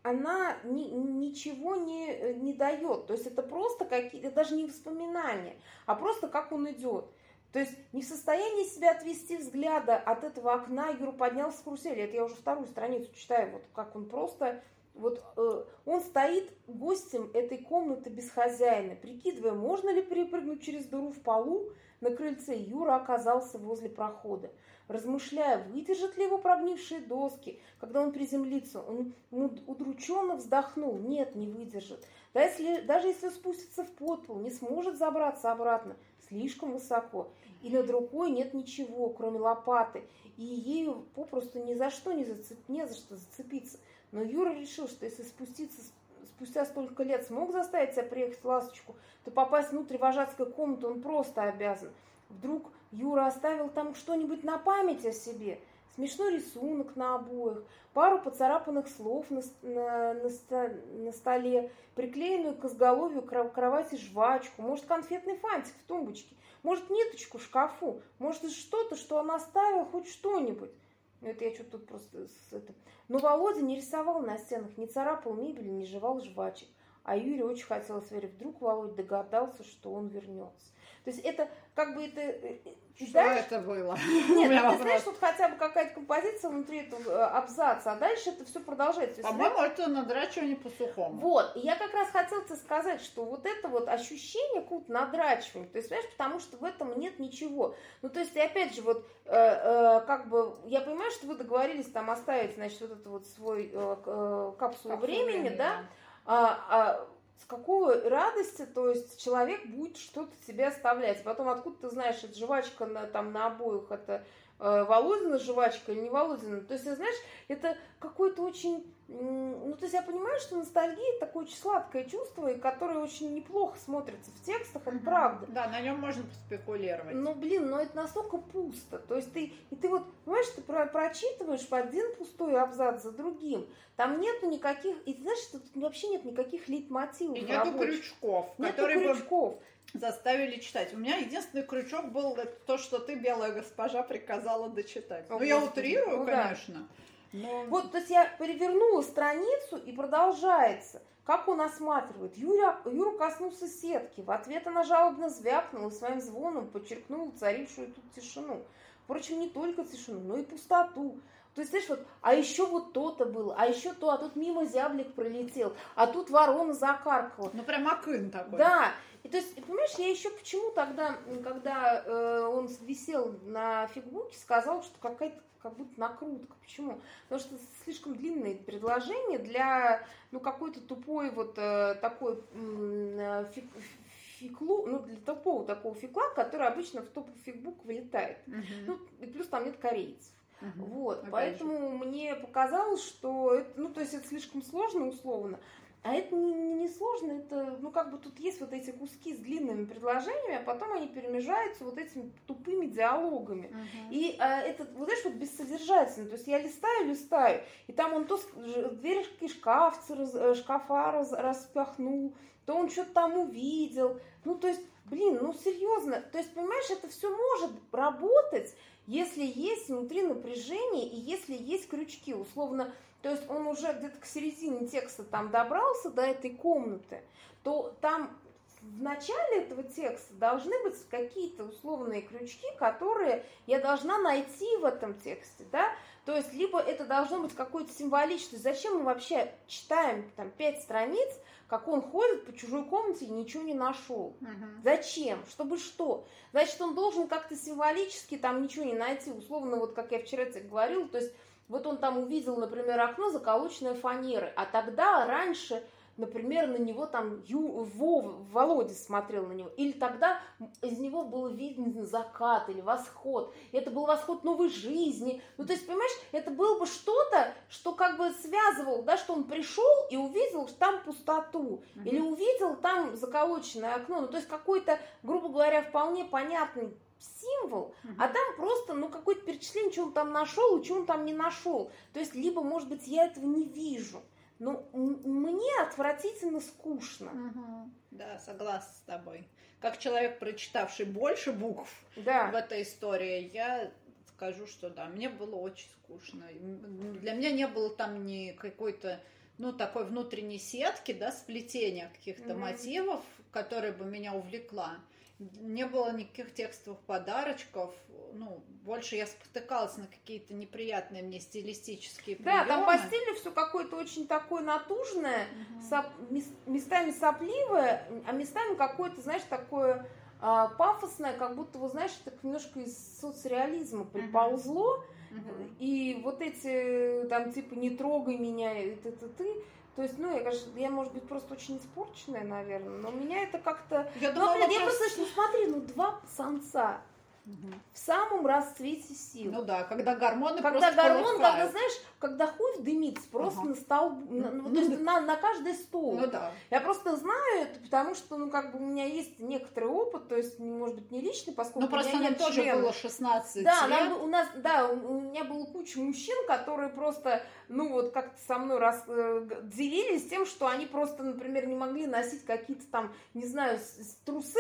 она ни, ничего не, не дает. То есть это просто какие-то, даже не воспоминания, а просто как он идет. То есть не в состоянии себя отвести взгляда от этого окна, Юра поднялся с карусели. Это я уже вторую страницу читаю, вот как он просто... Вот э, он стоит гостем этой комнаты без хозяина, прикидывая, можно ли перепрыгнуть через дыру в полу на крыльце. Юра оказался возле прохода размышляя, выдержат ли его прогнившие доски. Когда он приземлится, он удрученно вздохнул. Нет, не выдержит. Да если, даже если спустится в подпол, не сможет забраться обратно. Слишком высоко. И над рукой нет ничего, кроме лопаты. И ею попросту ни за что не, зацеп... не за что зацепиться. Но Юра решил, что если спуститься спустя столько лет смог заставить себя приехать в ласточку, то попасть внутрь вожатской комнаты он просто обязан. Вдруг Юра оставил там что-нибудь на память о себе. Смешной рисунок на обоях, пару поцарапанных слов на, на, на, на столе, приклеенную к изголовью кровати жвачку, может, конфетный фантик в тумбочке, может, ниточку в шкафу, может, что-то, что он оставил, хоть что-нибудь. Ну, это я что-то тут просто... Это... Но Володя не рисовал на стенах, не царапал мебель, не жевал жвачек. А Юре очень хотелось верить. Вдруг Володя догадался, что он вернется. То есть это как бы это... Э, что знаешь, это было? [LAUGHS] Нет, ты знаешь, тут хотя бы какая-то композиция внутри этого э, абзаца, а дальше это все продолжается. По-моему, это надрачивание по сухому. Вот, и я как раз хотела тебе сказать, что вот это вот ощущение какого-то надрачивания, то есть, понимаешь, потому что в этом нет ничего. Ну, то есть, и опять же, вот, э, э, как бы, я понимаю, что вы договорились там оставить, значит, вот это вот свой э, э, капсулу времени, времени, да, а, а, с какой радости, то есть человек будет что-то тебе оставлять. Потом откуда ты знаешь, это жвачка на, там на обоих, это э, Володина жвачка или не Володина. То есть, знаешь, это какой-то очень ну, то есть я понимаю, что ностальгия такое очень сладкое чувство, и которое очень неплохо смотрится в текстах, это правда. Да, на нем можно поспекулировать. Ну, блин, но это настолько пусто. То есть ты, и ты вот, понимаешь, ты про прочитываешь по один пустой абзац за другим. Там нету никаких, и ты знаешь, что тут вообще нет никаких лейтмотивов. И нету рабочих. крючков, нету которые крючков. Заставили читать. У меня единственный крючок был то, что ты, белая госпожа, приказала дочитать. Ну, я утрирую, ну, конечно. Да. Но... Вот, то есть я перевернула страницу и продолжается. Как он осматривает? Юра, Юра коснулся сетки. В ответ она жалобно звякнула своим звоном, подчеркнула царившую тут тишину. Впрочем, не только тишину, но и пустоту. То есть, знаешь, вот, а еще вот то-то было, а еще то, а тут мимо зяблик пролетел, а тут ворона закаркала. Ну, прям акын такой. Да. И то есть, понимаешь, я еще почему тогда, когда э, он висел на фигбуке, сказал, что какая-то как будто накрутка. Почему? Потому что слишком длинные предложения для ну, какой-то тупой вот э, такой э, фиг, фиклу, ну, для тупого такого фикла, который обычно в топ фигбук вылетает. Угу. Ну, и плюс там нет корейцев. Угу. Вот, Опять поэтому же. мне показалось, что это, ну, то есть это слишком сложно условно. А это не, не, не сложно, это, ну, как бы тут есть вот эти куски с длинными предложениями, а потом они перемежаются вот этими тупыми диалогами. Uh-huh. И а, это, вот знаешь, вот бессодержательно. То есть я листаю, листаю, и там он то дверь шкафцы, раз, э, шкафа раз, распахнул, то он что-то там увидел. Ну, то есть, блин, ну, серьезно. То есть, понимаешь, это все может работать, если есть внутри напряжение и если есть крючки. Условно, то есть он уже где-то к середине текста там добрался до этой комнаты, то там в начале этого текста должны быть какие-то условные крючки, которые я должна найти в этом тексте, да, то есть либо это должно быть какое-то символичное, зачем мы вообще читаем там пять страниц, как он ходит по чужой комнате и ничего не нашел. Угу. Зачем? Чтобы что? Значит, он должен как-то символически там ничего не найти. Условно, вот как я вчера тебе говорила, то есть вот он там увидел, например, окно заколоченное фанеры, а тогда раньше например, на него там Ю, Вов, Володя смотрел на него, или тогда из него было видно закат или восход, это был восход новой жизни, ну, то есть, понимаешь, это было бы что-то, что как бы связывал, да, что он пришел и увидел там пустоту, mm-hmm. или увидел там заколоченное окно, ну, то есть, какой-то, грубо говоря, вполне понятный символ, угу. а там просто, ну, какое-то перечисление, что он там нашел и что он там не нашел. То есть, либо, может быть, я этого не вижу. Но мне отвратительно скучно. Угу. Да, согласна с тобой. Как человек, прочитавший больше букв да. в этой истории, я скажу, что да, мне было очень скучно. Для меня не было там ни какой-то ну, такой внутренней сетки, да, сплетения каких-то mm мотивов, которая бы меня увлекла не было никаких текстовых подарочков. Ну, больше я спотыкалась на какие-то неприятные мне стилистические приемы. Да, там по стилю все какое-то очень такое натужное, угу. соп, местами сопливое, а местами какое-то, знаешь, такое а, пафосное, как будто, вы знаешь, так немножко из соцреализма приползло. Угу. И вот эти, там, типа, не трогай меня, это ты, ты, то есть, ну, я, конечно, я, может быть, просто очень испорченная, наверное, но у меня это как-то... Я, ну, думаю, я просто, ну, смотри, ну, два самца, Угу. В самом расцвете сил. Ну да, когда гормоны Когда гормон, когда, знаешь, когда хуй дымится просто ага. на стол, на, ну, то есть на, на каждый стол. Ну да. Я просто знаю это, потому что, ну, как бы у меня есть некоторый опыт, то есть, может быть, не личный, поскольку Ну, просто нам тоже член. было 16 да, лет. Нам, у нас, да, у меня было куча мужчин, которые просто, ну, вот как-то со мной раз, э, делились тем, что они просто, например, не могли носить какие-то там, не знаю, трусы,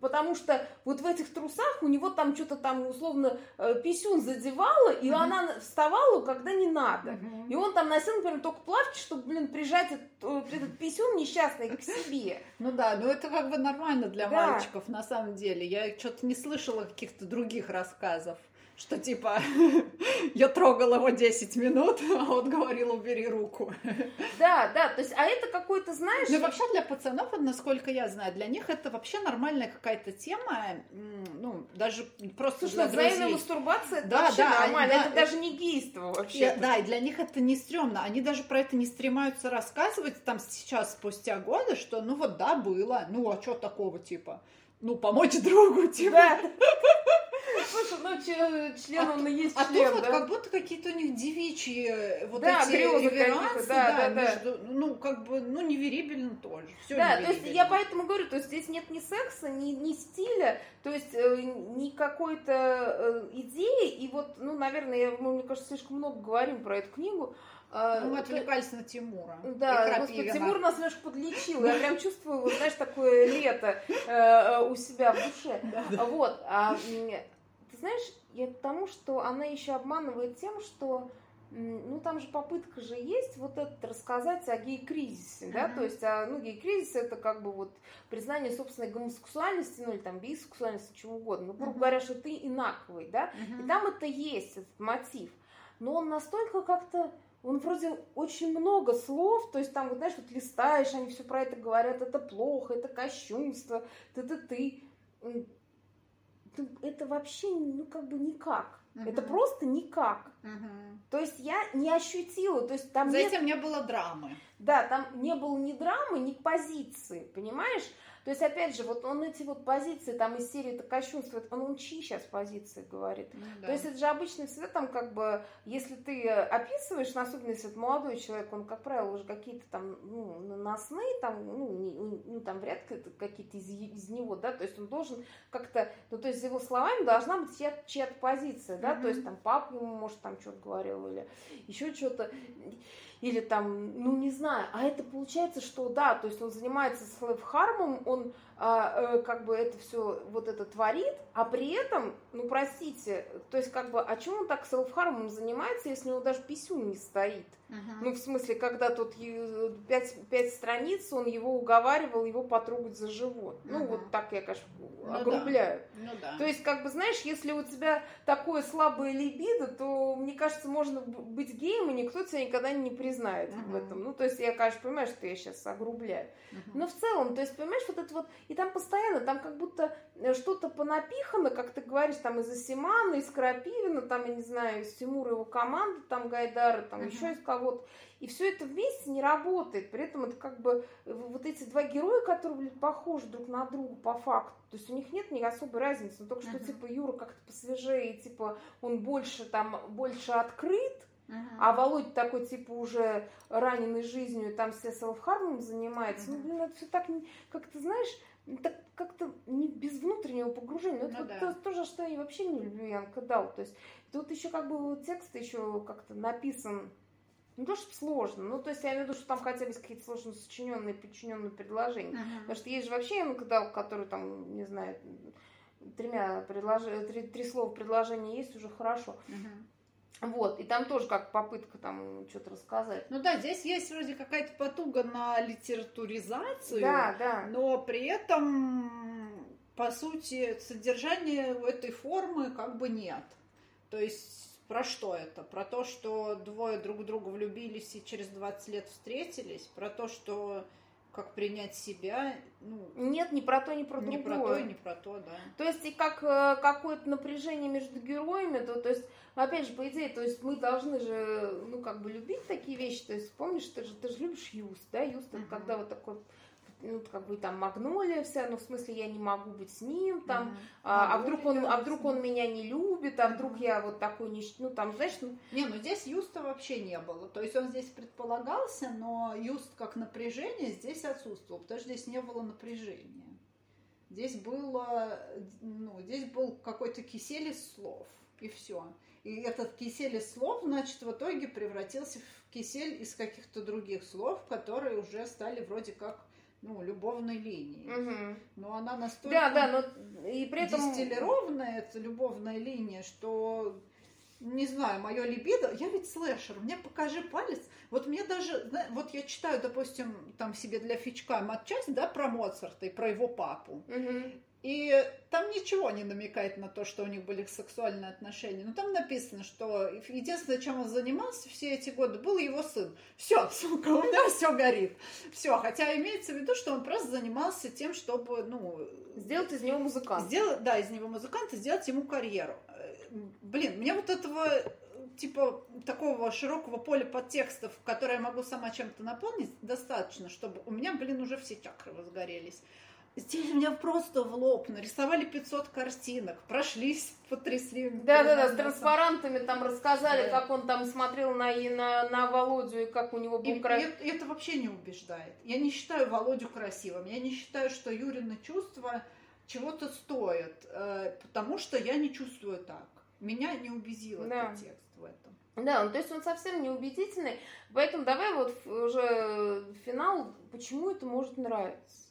потому что вот в этих трусах у него там что-то там условно э, писюн задевала, и угу. она вставала, когда не надо. Угу. И он там носил, например, только плавки, чтобы, блин, прижать этот, э, этот писюн несчастный к себе. Ну да, ну это как бы нормально для да. мальчиков на самом деле. Я что-то не слышала каких-то других рассказов что типа [LAUGHS] я трогала его 10 минут, [LAUGHS] а он говорил, убери руку. [LAUGHS] Да, да, то есть, а это какой-то, знаешь... Ну, вообще для пацанов, насколько я знаю, для них это вообще нормальная какая-то тема, ну, даже просто Слушай, для взаимная мастурбация, это да, вообще да, нормально, они, это да, даже не гейство вообще. Да, и для них это не стрёмно, они даже про это не стремаются рассказывать там сейчас, спустя годы, что ну вот да, было, ну а что такого типа? Ну, помочь другу, типа. Да. Слушай, ну член, он и есть а член, тут да? вот как будто какие-то у них девичьи э, вот да, эти реверансы, да, да, да, между, ну, как бы, ну, неверибельно тоже. Все да, то есть я поэтому говорю, то есть здесь нет ни секса, ни, ни стиля, то есть э, ни какой-то э, идеи, и вот, ну, наверное, я, мы, мне кажется, слишком много говорим про эту книгу, а, ну, мы отвлекались на Тимура. Да, господи, Тимур нас немножко подлечил. Я прям чувствую, вот, знаешь, такое лето э, у себя в душе. Да. Вот. А, знаешь, я к тому, что она еще обманывает тем, что ну, там же попытка же есть вот это рассказать о гей-кризисе, да, uh-huh. то есть, а, ну, гей-кризис это как бы вот признание собственной гомосексуальности, ну, или там бисексуальности, чего угодно, ну, грубо uh-huh. говоря, что ты инаковый, да, uh-huh. и там это есть, этот мотив, но он настолько как-то, он вроде очень много слов, то есть там, вот, знаешь, вот листаешь, они все про это говорят, это плохо, это кощунство, ты-ты-ты, это вообще, ну, как бы никак. Угу. Это просто никак. Угу. То есть я не ощутила, то есть там За нет... этим не было драмы. да, там не было ни драмы, ни позиции, понимаешь? То есть, опять же, вот он эти вот позиции там из серии это кощунствует, он, он чьи сейчас позиции говорит. Ну, да. То есть это же обычно всегда там как бы, если ты описываешь, ну, особенно если это молодой человек, он, как правило, уже какие-то там, ну, наносные, там, ну, не, ну там вряд ли какие-то из, из него, да, то есть он должен как-то, ну, то есть за его словами должна быть чья-то, чья-то позиция, да, mm-hmm. то есть там папа ему, может, там что-то говорил или еще что-то или там, ну не знаю, а это получается, что да, то есть он занимается слэв-хармом, он а, э, как бы это все вот это творит, а при этом, ну простите, то есть как бы, а чем он так селф-хармом занимается, если у него даже писюн не стоит? Uh-huh. Ну в смысле, когда тут пять, пять страниц, он его уговаривал его потрогать за живот. Uh-huh. Ну вот так я, конечно, ну, огрубляю. Да. Ну, да. То есть как бы, знаешь, если у тебя такое слабое либидо, то, мне кажется, можно быть геем, и никто тебя никогда не признает uh-huh. в этом. Ну то есть я, конечно, понимаю, что я сейчас огрубляю. Uh-huh. Но в целом, то есть, понимаешь, вот это вот и там постоянно, там как будто э, что-то понапихано, как ты говоришь, там из Асимана, из Крапивина, там, я не знаю, из Тимура его команды, там Гайдара, там uh-huh. еще из кого-то. И все это вместе не работает. При этом это как бы э, вот эти два героя, которые, блин, похожи друг на друга по факту. То есть у них нет ни особой разницы. Но только что, uh-huh. типа, Юра как-то посвежее, типа, он больше там, больше открыт, Uh-huh. А Володя такой, типа, уже раненый жизнью, там все селфхармом занимается. Uh-huh. Ну, блин, это все так, как ты знаешь, так как-то не без внутреннего погружения. Ну, это ну, вот да. то, то, что я вообще не люблю Янка Дал. То есть тут еще как бы текст еще как-то написан не то, что сложно, ну, то есть я имею в виду, что там хотя бы какие-то сложно сочиненные, подчиненные предложения. Uh-huh. Потому что есть же вообще Янка Дал, который там, не знаю, тремя предлож... три, три слова предложения есть, уже хорошо. Uh-huh. Вот, и там тоже как попытка там что-то рассказать. Ну да, здесь есть вроде какая-то потуга на литературизацию, да, да. но при этом, по сути, содержания у этой формы как бы нет. То есть про что это? Про то, что двое друг в друга влюбились и через 20 лет встретились? Про то, что как принять себя, ну... Нет, не про то, не про другое. Не про то, не про то, да. То есть и как э, какое-то напряжение между героями, то, то есть опять же, по идее, то есть мы должны же, ну, как бы любить такие вещи. То есть, помнишь, ты же, ты же любишь Юст, да? Юст uh-huh. когда вот такой ну, как бы там магнолия вся, ну, в смысле, я не могу быть с ним, там, mm-hmm. а, а вдруг он, а вдруг он меня не любит, а вдруг я вот такой, не, ну, там, знаешь, ну... Не, ну, здесь Юста вообще не было, то есть он здесь предполагался, но Юст как напряжение здесь отсутствовал, потому что здесь не было напряжения. Здесь было, ну, здесь был какой-то кисель из слов, и все. И этот кисель из слов, значит, в итоге превратился в кисель из каких-то других слов, которые уже стали вроде как ну, любовной линии. Угу. Но она настолько да, да, но и при этом... дистиллированная, эта любовная линия, что не знаю, мое либидо, я ведь слэшер, мне покажи палец. Вот мне даже, вот я читаю, допустим, там себе для фичка матчасть, да, про Моцарта и про его папу. Угу. И там ничего не намекает на то, что у них были сексуальные отношения. Но там написано, что единственное, чем он занимался все эти годы, был его сын. Все, [LAUGHS] сука, у меня все горит. Все, хотя имеется в виду, что он просто занимался тем, чтобы, ну... Сделать из него музыканта. Сделать, да, из него музыканта, сделать ему карьеру. Блин, мне вот этого типа такого широкого поля подтекстов, которое я могу сама чем-то наполнить, достаточно, чтобы у меня, блин, уже все чакры возгорелись. Здесь у меня просто в лоб нарисовали 500 картинок, прошлись, потрясли. Да-да-да, с транспарантами там рассказали, да. как он там смотрел на, на, на Володю и как у него был красивый. И, это вообще не убеждает. Я не считаю Володю красивым, я не считаю, что Юрины чувства чего-то стоят, э, потому что я не чувствую так. Меня не убедил да. этот текст в этом. Да, ну, то есть он совсем не убедительный, поэтому давай вот уже финал, почему это может нравиться.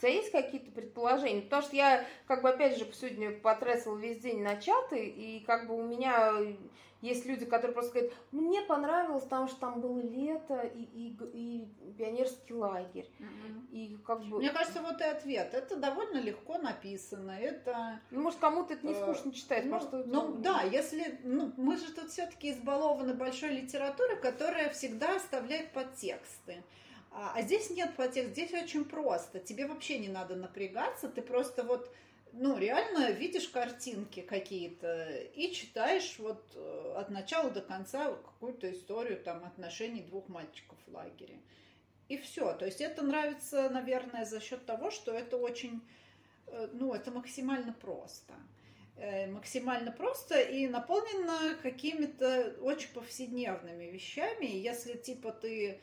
У тебя есть какие-то предположения? Потому что я, как бы, опять же, сегодня потратила весь день на чаты, и как бы у меня есть люди, которые просто говорят, мне понравилось, потому что там было лето и, и, и пионерский лагерь. Mm-hmm. И как бы... Мне кажется, вот и ответ. Это довольно легко написано. Это... Ну, может, кому-то это не э, скучно читать. Ну, может, ну да, если... Ну, мы же тут все-таки избалованы большой литературой, которая всегда оставляет подтексты. А, а здесь нет подтекста, здесь очень просто. Тебе вообще не надо напрягаться, ты просто вот, ну, реально видишь картинки какие-то и читаешь вот э, от начала до конца какую-то историю там отношений двух мальчиков в лагере. и все. То есть это нравится, наверное, за счет того, что это очень, э, ну, это максимально просто. Э, максимально просто и наполнено какими-то очень повседневными вещами. Если типа ты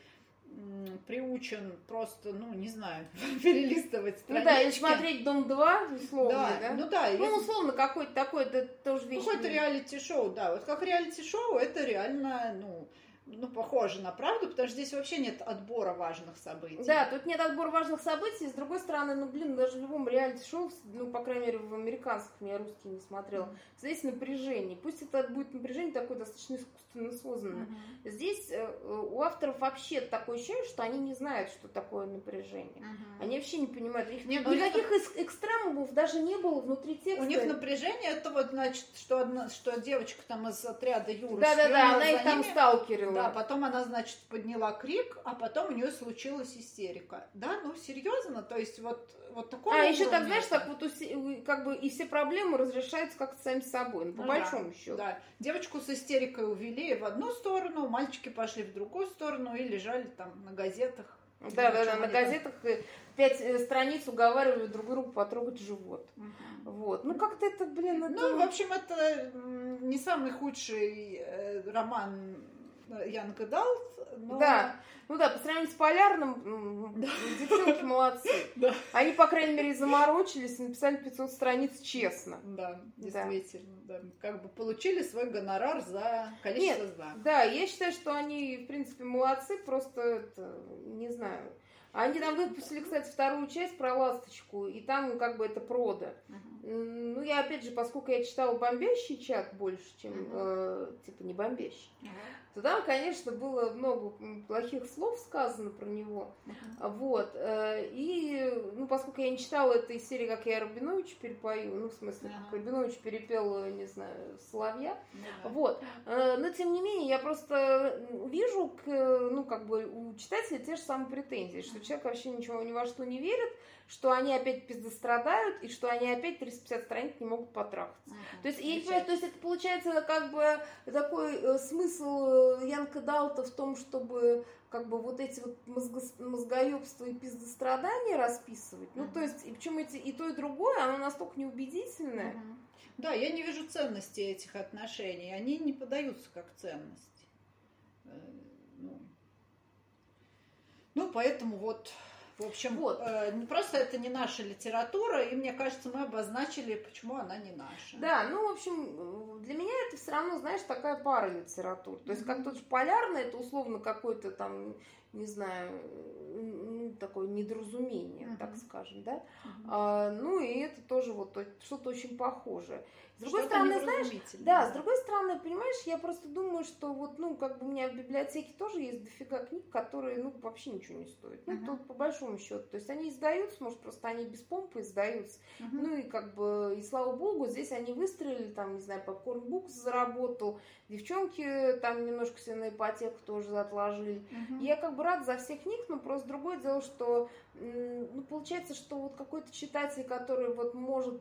приучен просто, ну, не знаю, [LAUGHS] перелистывать странички. Ну да, или смотреть «Дом-2», условно, да? да? Ну да. Ну, условно, какой-то такой, это тоже вещь. Какой-то реалити-шоу, да. Вот как реалити-шоу, это реально, ну, ну, похоже на правду, потому что здесь вообще нет отбора важных событий. Да, тут нет отбора важных событий. С другой стороны, ну, блин, даже в любом реалити-шоу, ну, по крайней мере, в американских, я русские не смотрела, mm-hmm. здесь напряжение. Пусть это будет напряжение такое достаточно искусственно созданное. Mm-hmm. Здесь э, у авторов вообще такое ощущение, что они не знают, что такое напряжение. Mm-hmm. Они вообще не понимают. Их, Нет, никаких них... экстремумов даже не было внутри текста. У них напряжение, это вот, значит, что, одна, что девочка там из отряда Юры Да-да-да, она их там сталкерила. Да, потом она, значит, подняла крик, а потом у нее случилась истерика. Да, ну серьезно, то есть вот вот такого. А еще так знаешь, так вот как бы и все проблемы разрешаются как-то сами собой, ну, по ну, большому да, счету. Да. Девочку с истерикой увели в одну сторону, мальчики пошли в другую сторону и лежали там на газетах. Да, да, да, на газетах пять э, страниц уговаривали друг другу потрогать живот. Угу. Вот. Ну, как-то это, блин, это... Ну, в общем, это не самый худший э, роман Янка Далт, но... Да, ну да, по сравнению с Полярным, да. девчонки молодцы. [LAUGHS] Да. Они, по крайней мере, заморочились и написали 500 страниц честно. Да, действительно. Да. Да. Как бы получили свой гонорар за количество Нет, знаков. Да, я считаю, что они, в принципе, молодцы, просто, это, не знаю, они там выпустили, кстати, вторую часть про ласточку, и там как бы это прода. Uh-huh. Ну, я опять же, поскольку я читала бомбящий чат больше, чем uh-huh. э, типа не бомбящий, uh-huh то там, конечно, было много плохих слов сказано про него. Uh-huh. Вот. Э, и, ну, поскольку я не читала этой серии, как я Рабинович перепою, ну, в смысле, uh-huh. как Рабинович перепел, не знаю, Соловья. Uh-huh. Вот. Э, но, тем не менее, я просто вижу, ну, как бы у читателя те же самые претензии, что человек вообще ничего ни во что не верит, что они опять пиздострадают, и что они опять 350 страниц не могут потрахаться. Uh-huh. То есть, я понимаю, то есть это получается как бы такой э, смысл э, Янка Далта в том, чтобы как бы вот эти вот мозго, мозгоебства и пиздострадания расписывать. Uh-huh. Ну, то есть, и причем эти и то, и другое, оно настолько неубедительное. Uh-huh. Да, я не вижу ценности этих отношений. Они не подаются как ценность. Э, ну, ну поэтому вот в общем, вот. э, просто это не наша литература, и мне кажется, мы обозначили, почему она не наша. Да, ну, в общем, для меня это все равно, знаешь, такая пара литератур. То есть, как тот же полярный, это условно какой-то там, не знаю, такое недоразумение, uh-huh. так скажем, да. Uh-huh. А, ну и это тоже вот что-то очень похожее. С другой стороны, знаешь, да, с другой стороны, понимаешь, я просто думаю, что вот, ну, как бы у меня в библиотеке тоже есть дофига книг, которые, ну, вообще ничего не стоят. Ну, uh-huh. тут по большому счету. То есть они издаются, может, просто они без помпы издаются. Uh-huh. Ну, и как бы, и слава богу, здесь они выстрелили, там, не знаю, Popcorn Books заработал, девчонки там немножко себе на ипотеку тоже отложили. Uh-huh. Я как бы рад за всех них, но просто другое дело, что, ну, получается, что вот какой-то читатель, который вот может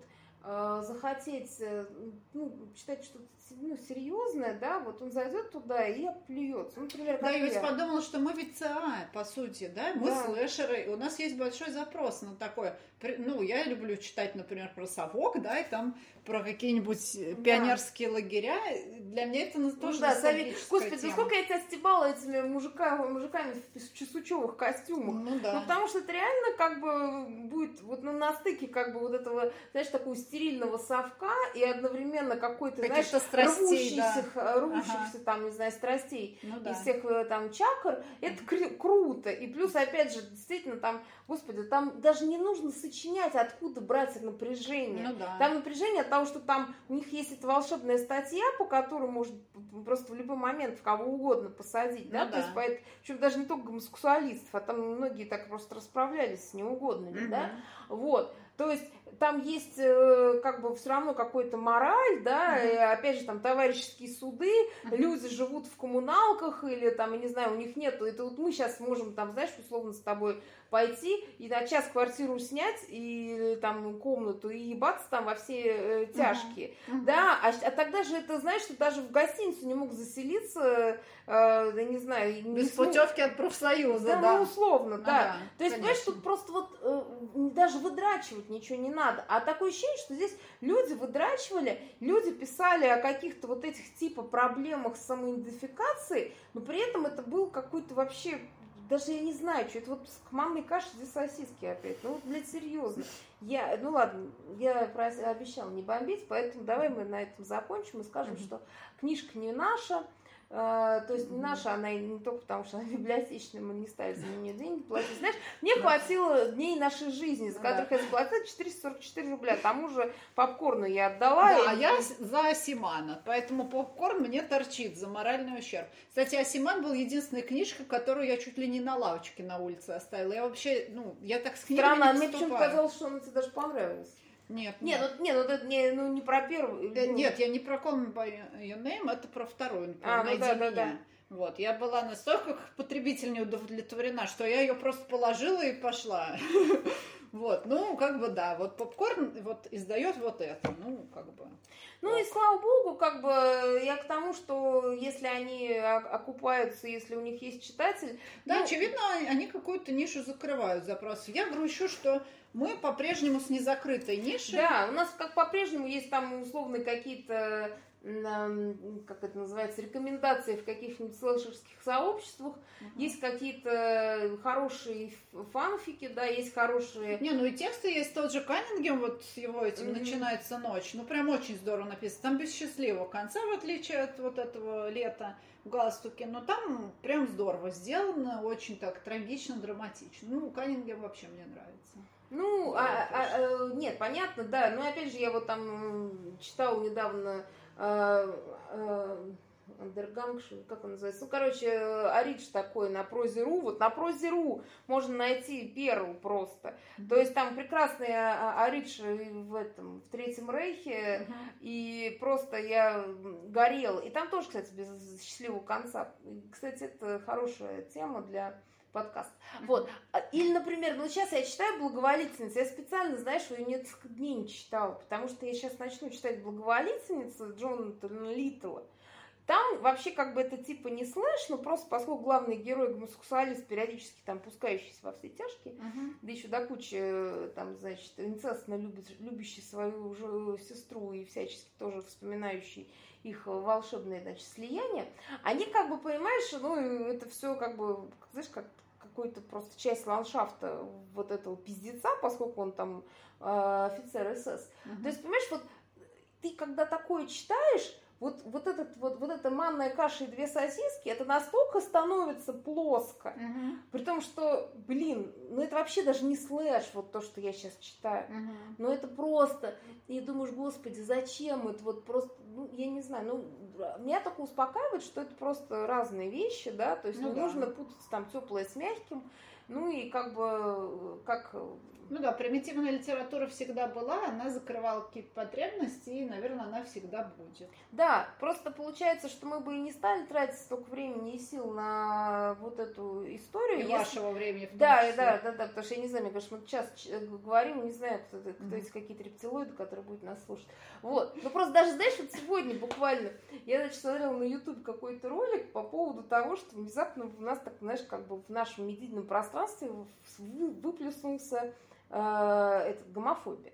Э, захотеть э, ну, читать что-то ну, серьезное, да, вот он зайдет туда и плюется. Ну, например, да, я ведь подумала, что мы ведь ЦА, по сути, да, мы да. слэшеры, у нас есть большой запрос на такое. Ну, я люблю читать, например, про совок, да, и там про какие-нибудь э, да. пионерские лагеря. Для меня это ну, тоже да, совет... Господи, тема. сколько я тебя стебала этими мужиками, мужиками в чесучевых костюмах. Ну, да. ну, потому что это реально как бы будет вот ну, на стыке как бы вот этого, знаешь, такого стерильного совка и одновременно какой-то, знаешь, страстей, рвущихся, да. рвущихся ага. там, не знаю, страстей ну, да. из всех э, там чакр. Это кру- круто. И плюс, опять же, действительно, там, господи, там даже не нужно сочинять, откуда брать напряжение. Ну, да. Там напряжение от того, что там у них есть эта волшебная статья, по которой можно просто в любой момент в кого угодно посадить, да, ну, то да. есть, поэтому, причем даже не только гомосексуалистов, а там многие так просто расправлялись с неугодными, угу. да, вот, то есть там есть э, как бы все равно какой-то мораль, да, и, опять же там товарищеские суды, люди живут в коммуналках или там, я не знаю, у них нету, это вот мы сейчас можем там, знаешь, условно с тобой пойти и на час квартиру снять и там комнату и ебаться там во все э, тяжкие, да, а, а тогда же это, знаешь, что даже в гостиницу не мог заселиться, э, я не знаю, без смог... путевки от профсоюза, да, да. ну условно, ну, да. да. То есть, конечно. понимаешь, тут просто вот э, даже выдрачивать ничего не надо, а такое ощущение, что здесь люди выдрачивали, люди писали о каких-то вот этих типа проблемах с самоидентификацией, но при этом это был какой-то вообще даже я не знаю, что это вот к мамной каше здесь сосиски опять. Ну, блядь, серьезно. Я, ну ладно, я обещала не бомбить, поэтому давай мы на этом закончим и скажем, mm-hmm. что книжка не наша, то есть не наша, она не только потому, что она [LAUGHS] библиотечная, мы не ставим за нее деньги платить. Знаешь, мне хватило дней нашей жизни, за которых я заплатила 444 рубля. Тому же попкорну я отдала. Да, а я за Асимана, поэтому попкорн мне торчит за моральный ущерб. Кстати, Асиман был единственной книжкой, которую я чуть ли не на лавочке на улице оставила. Я вообще, ну, я так с книгами Странно, не мне почему-то казалось, что она тебе даже понравилась. Нет, нет. Нет, ну, нет, ну, это не, ну, не про первую. Э, нет, я не про Call Me By Your Name, это про вторую. Про а, ну, да, да, да. Вот, я была настолько как потребитель не удовлетворена, что я ее просто положила и пошла. [LAUGHS] Вот, ну, как бы, да, вот попкорн вот издает вот это, ну, как бы. Ну и слава богу, как бы я к тому, что если они окупаются, если у них есть читатель. Да, ну... очевидно, они какую-то нишу закрывают запрос. Я грущу, что мы по-прежнему с незакрытой нишей. Да, у нас как по-прежнему есть там условно какие-то как это называется, рекомендации в каких-нибудь слэшерских сообществах, uh-huh. есть какие-то хорошие фанфики, да, есть хорошие... Не, ну и тексты есть тот же Каннингем, вот его этим uh-huh. начинается ночь, ну прям очень здорово написано, там без счастливого конца, в отличие от вот этого лета галстуки, но там прям здорово сделано, очень так трагично, драматично. Ну, Каннингем вообще мне нравится. Ну, а, а, а, нет, понятно, да. Но опять же, я вот там читала недавно Андерганг, как он называется? Ну, короче, Аридж такой на прозе.ру. Вот на прозе.ру можно найти Перл просто. Mm-hmm. То есть там прекрасный Аридж в этом, в Третьем Рейхе. Mm-hmm. И просто я горел. И там тоже, кстати, без счастливого конца. Кстати, это хорошая тема для подкаст. Вот. А, или, например, ну сейчас я читаю «Благоволительницу», я специально, знаешь, ее несколько дней не читала, потому что я сейчас начну читать «Благоволительницу» Джонатана Литтла. Там вообще как бы это типа не слэш, но просто поскольку главный герой гомосексуалист, периодически там пускающийся во все тяжкие, uh-huh. да еще до кучи э, там, значит, инцестно любящий свою же сестру и всячески тоже вспоминающий их волшебные, значит, слияния, они как бы, понимаешь, ну, это все как бы, знаешь, как какой-то просто часть ландшафта вот этого пиздеца, поскольку он там э, офицер СС. Uh-huh. То есть, понимаешь, вот ты когда такое читаешь, вот, вот, этот, вот, вот эта манная каша и две сосиски, это настолько становится плоско. Uh-huh. При том, что, блин, ну это вообще даже не слэш, вот то, что я сейчас читаю. Uh-huh. Но это просто, и думаешь, господи, зачем это вот просто, ну, я не знаю, ну, меня только успокаивает, что это просто разные вещи, да, то есть ну, не да. нужно путать там теплое с мягким. Ну и как бы, как ну да, примитивная литература всегда была, она закрывала какие-то потребности, и, наверное, она всегда будет. Да, просто получается, что мы бы и не стали тратить столько времени и сил на вот эту историю. И если... вашего времени в том да, числе. Да, да, да, потому что я не знаю, мне кажется, мы сейчас говорим, не знаю, кто, кто mm-hmm. есть какие-то рептилоиды, которые будут нас слушать. Вот, ну просто даже, знаешь, вот сегодня буквально, я, значит, смотрела на YouTube какой-то ролик по поводу того, что внезапно у нас, так, знаешь, как бы в нашем медийном пространстве выплеснулся э, этот, гомофобия.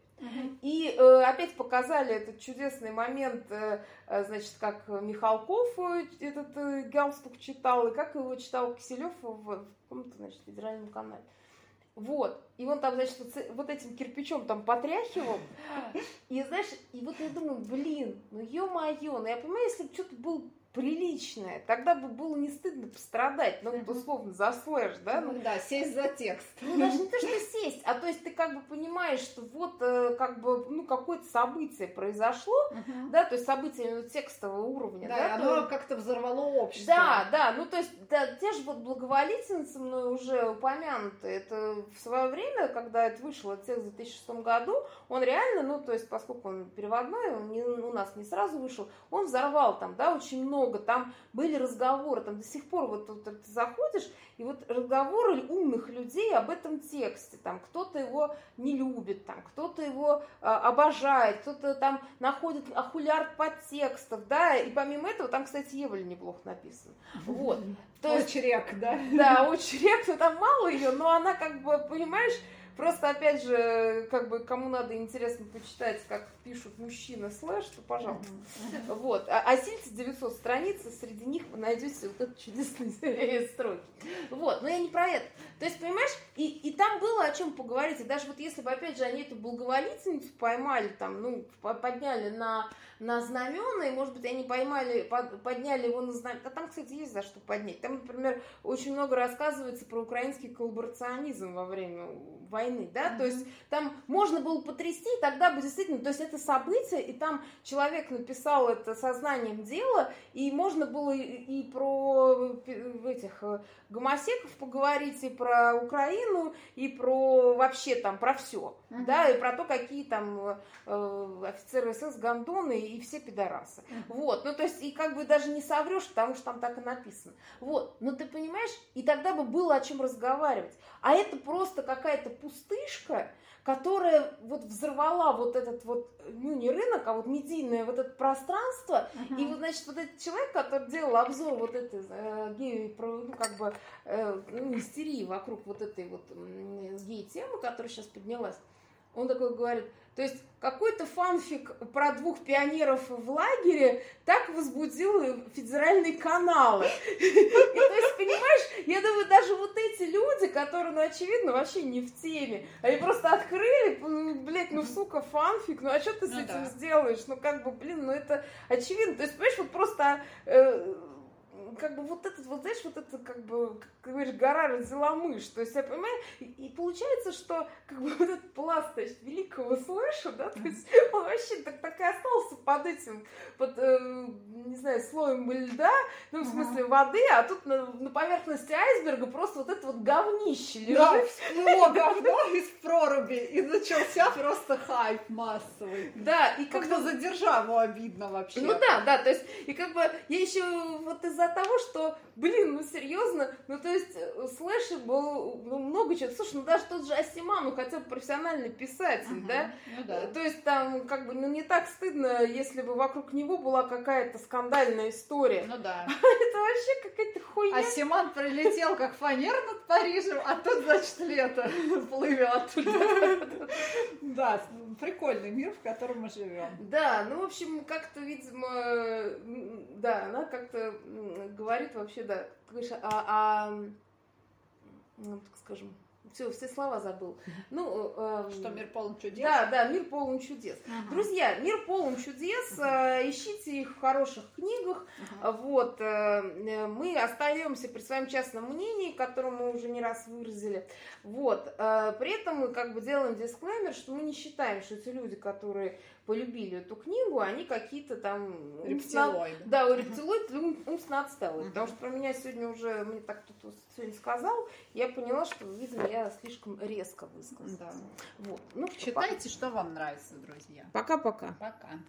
И э, опять показали этот чудесный момент, э, э значит, как Михалков э, этот э, галстук читал, и как его читал Киселев в, в каком-то, значит, федеральном канале. Вот. И он там, значит, вот этим кирпичом там потряхивал. [LAUGHS] И знаешь, и вот я думаю, блин, ну ё-моё, ну я понимаю, если бы что-то был приличное, тогда бы было не стыдно пострадать, ну, условно, за слэш, да? Ну, да, сесть за текст. Ну, даже не то, что сесть, а то есть ты как бы понимаешь, что вот э, как бы, ну, какое-то событие произошло, uh-huh. да, то есть событие ну, текстового уровня, да, да, оно то... как-то взорвало общество. Да, да, ну, то есть, да, те же вот благоволительницы мной уже упомянуты, это в свое время, когда это вышло, текст в 2006 году, он реально, ну, то есть, поскольку он переводной, он не, у нас не сразу вышел, он взорвал там, да, очень много много, там были разговоры, там до сих пор вот, вот ты заходишь, и вот разговоры умных людей об этом тексте, там кто-то его не любит, там кто-то его а, обожает, кто-то там находит ахулярд подтекстов, да, и помимо этого там, кстати, Евель неплохо написано, вот. То есть, очерек, да? Да, очерек, но там мало ее, но она как бы, понимаешь, Просто, опять же, как бы, кому надо интересно почитать, как пишут мужчины слэш, то пожалуйста. Вот. А, а 900 страниц, среди них вы найдете вот этот чудесный [LAUGHS] строки. Вот. Но я не про это. То есть, понимаешь, и, и там было о чем поговорить. И даже вот если бы, опять же, они эту благоволительницу поймали, там, ну, подняли на, на знамена, и, может быть, они поймали, подняли его на знамена. А там, кстати, есть за что поднять. Там, например, очень много рассказывается про украинский коллаборационизм во время войны да, mm-hmm. то есть там можно было потрясти, тогда бы действительно, то есть это событие, и там человек написал это сознанием дела, и можно было и про этих э, гомосеков поговорить, и про Украину, и про вообще там, про все, mm-hmm. да, и про то, какие там э, офицеры СС гандоны и все пидорасы. Mm-hmm. Вот, ну то есть и как бы даже не соврешь, потому что там так и написано. Вот, но ты понимаешь, и тогда бы было о чем разговаривать. А это просто какая-то пустышка, которая вот взорвала вот этот вот, ну не рынок, а вот медийное вот это пространство. Uh-huh. И вот, значит, вот этот человек, который делал обзор вот этой э, геи, ну как бы, э, ну, истерии вокруг вот этой вот э, гей-темы, которая сейчас поднялась, он такой говорит, то есть какой-то фанфик про двух пионеров в лагере так возбудил федеральные каналы. И, то есть, понимаешь, я думаю, даже вот эти люди, которые, ну, очевидно, вообще не в теме, они просто открыли, блядь, ну, сука, фанфик, ну, а что ты с ну, этим да. сделаешь? Ну, как бы, блин, ну, это очевидно. То есть, понимаешь, вот просто... Э, как бы вот этот, вот знаешь, вот это как бы, как говоришь, гора родила мышь. То есть, я понимаю, и, и получается, что как бы [LAUGHS] вот этот пласт, значит, великого слэша, да, то есть он вообще так, так и остался под этим, под, э, не знаю, слоем льда, ну, в смысле воды, а тут на, на поверхности айсберга просто вот это вот говнище лежит. Да, всплыло [LAUGHS] говно из проруби, и начался просто хайп массовый. Да, и как-то за державу обидно вообще. Ну да, да, то есть, и как бы я еще вот из-за того, того, что, блин, ну серьезно, ну то есть э, слэшер был ну, много чего. Слушай, ну даже тот же Асиман, ну хотя бы профессиональный писатель, uh-huh. да? Ну, да? То есть там как бы ну не так стыдно, если бы вокруг него была какая-то скандальная история. Ну да. [LAUGHS] Это вообще какая-то хуйня. Асиман прилетел как фанер над Парижем, а тут, значит, лето [LAUGHS] плывет. [LAUGHS] Да, прикольный мир, в котором мы живем. Да, ну, в общем, как-то, видимо, да, она как-то говорит вообще, да, говоришь, а, а ну, так скажем, все, все слова забыл. Ну, э, что мир полон чудес. Да, да, мир полон чудес. Ага. Друзья, мир полон чудес. Э, ищите их в хороших книгах. Ага. Вот, э, мы остаемся при своем частном мнении, которое мы уже не раз выразили. Вот, э, при этом мы как бы делаем дисклеймер, что мы не считаем, что эти люди, которые полюбили эту книгу, они какие-то там... Рептилоиды. Да, у рептилоид умственно отсталые. Потому что про меня сегодня уже, мне так кто-то сегодня сказал, я поняла, что, видимо, я слишком резко высказалась. Да. Вот. Ну, Читайте, что вам нравится, друзья. Пока-пока. Пока. -пока. Пока.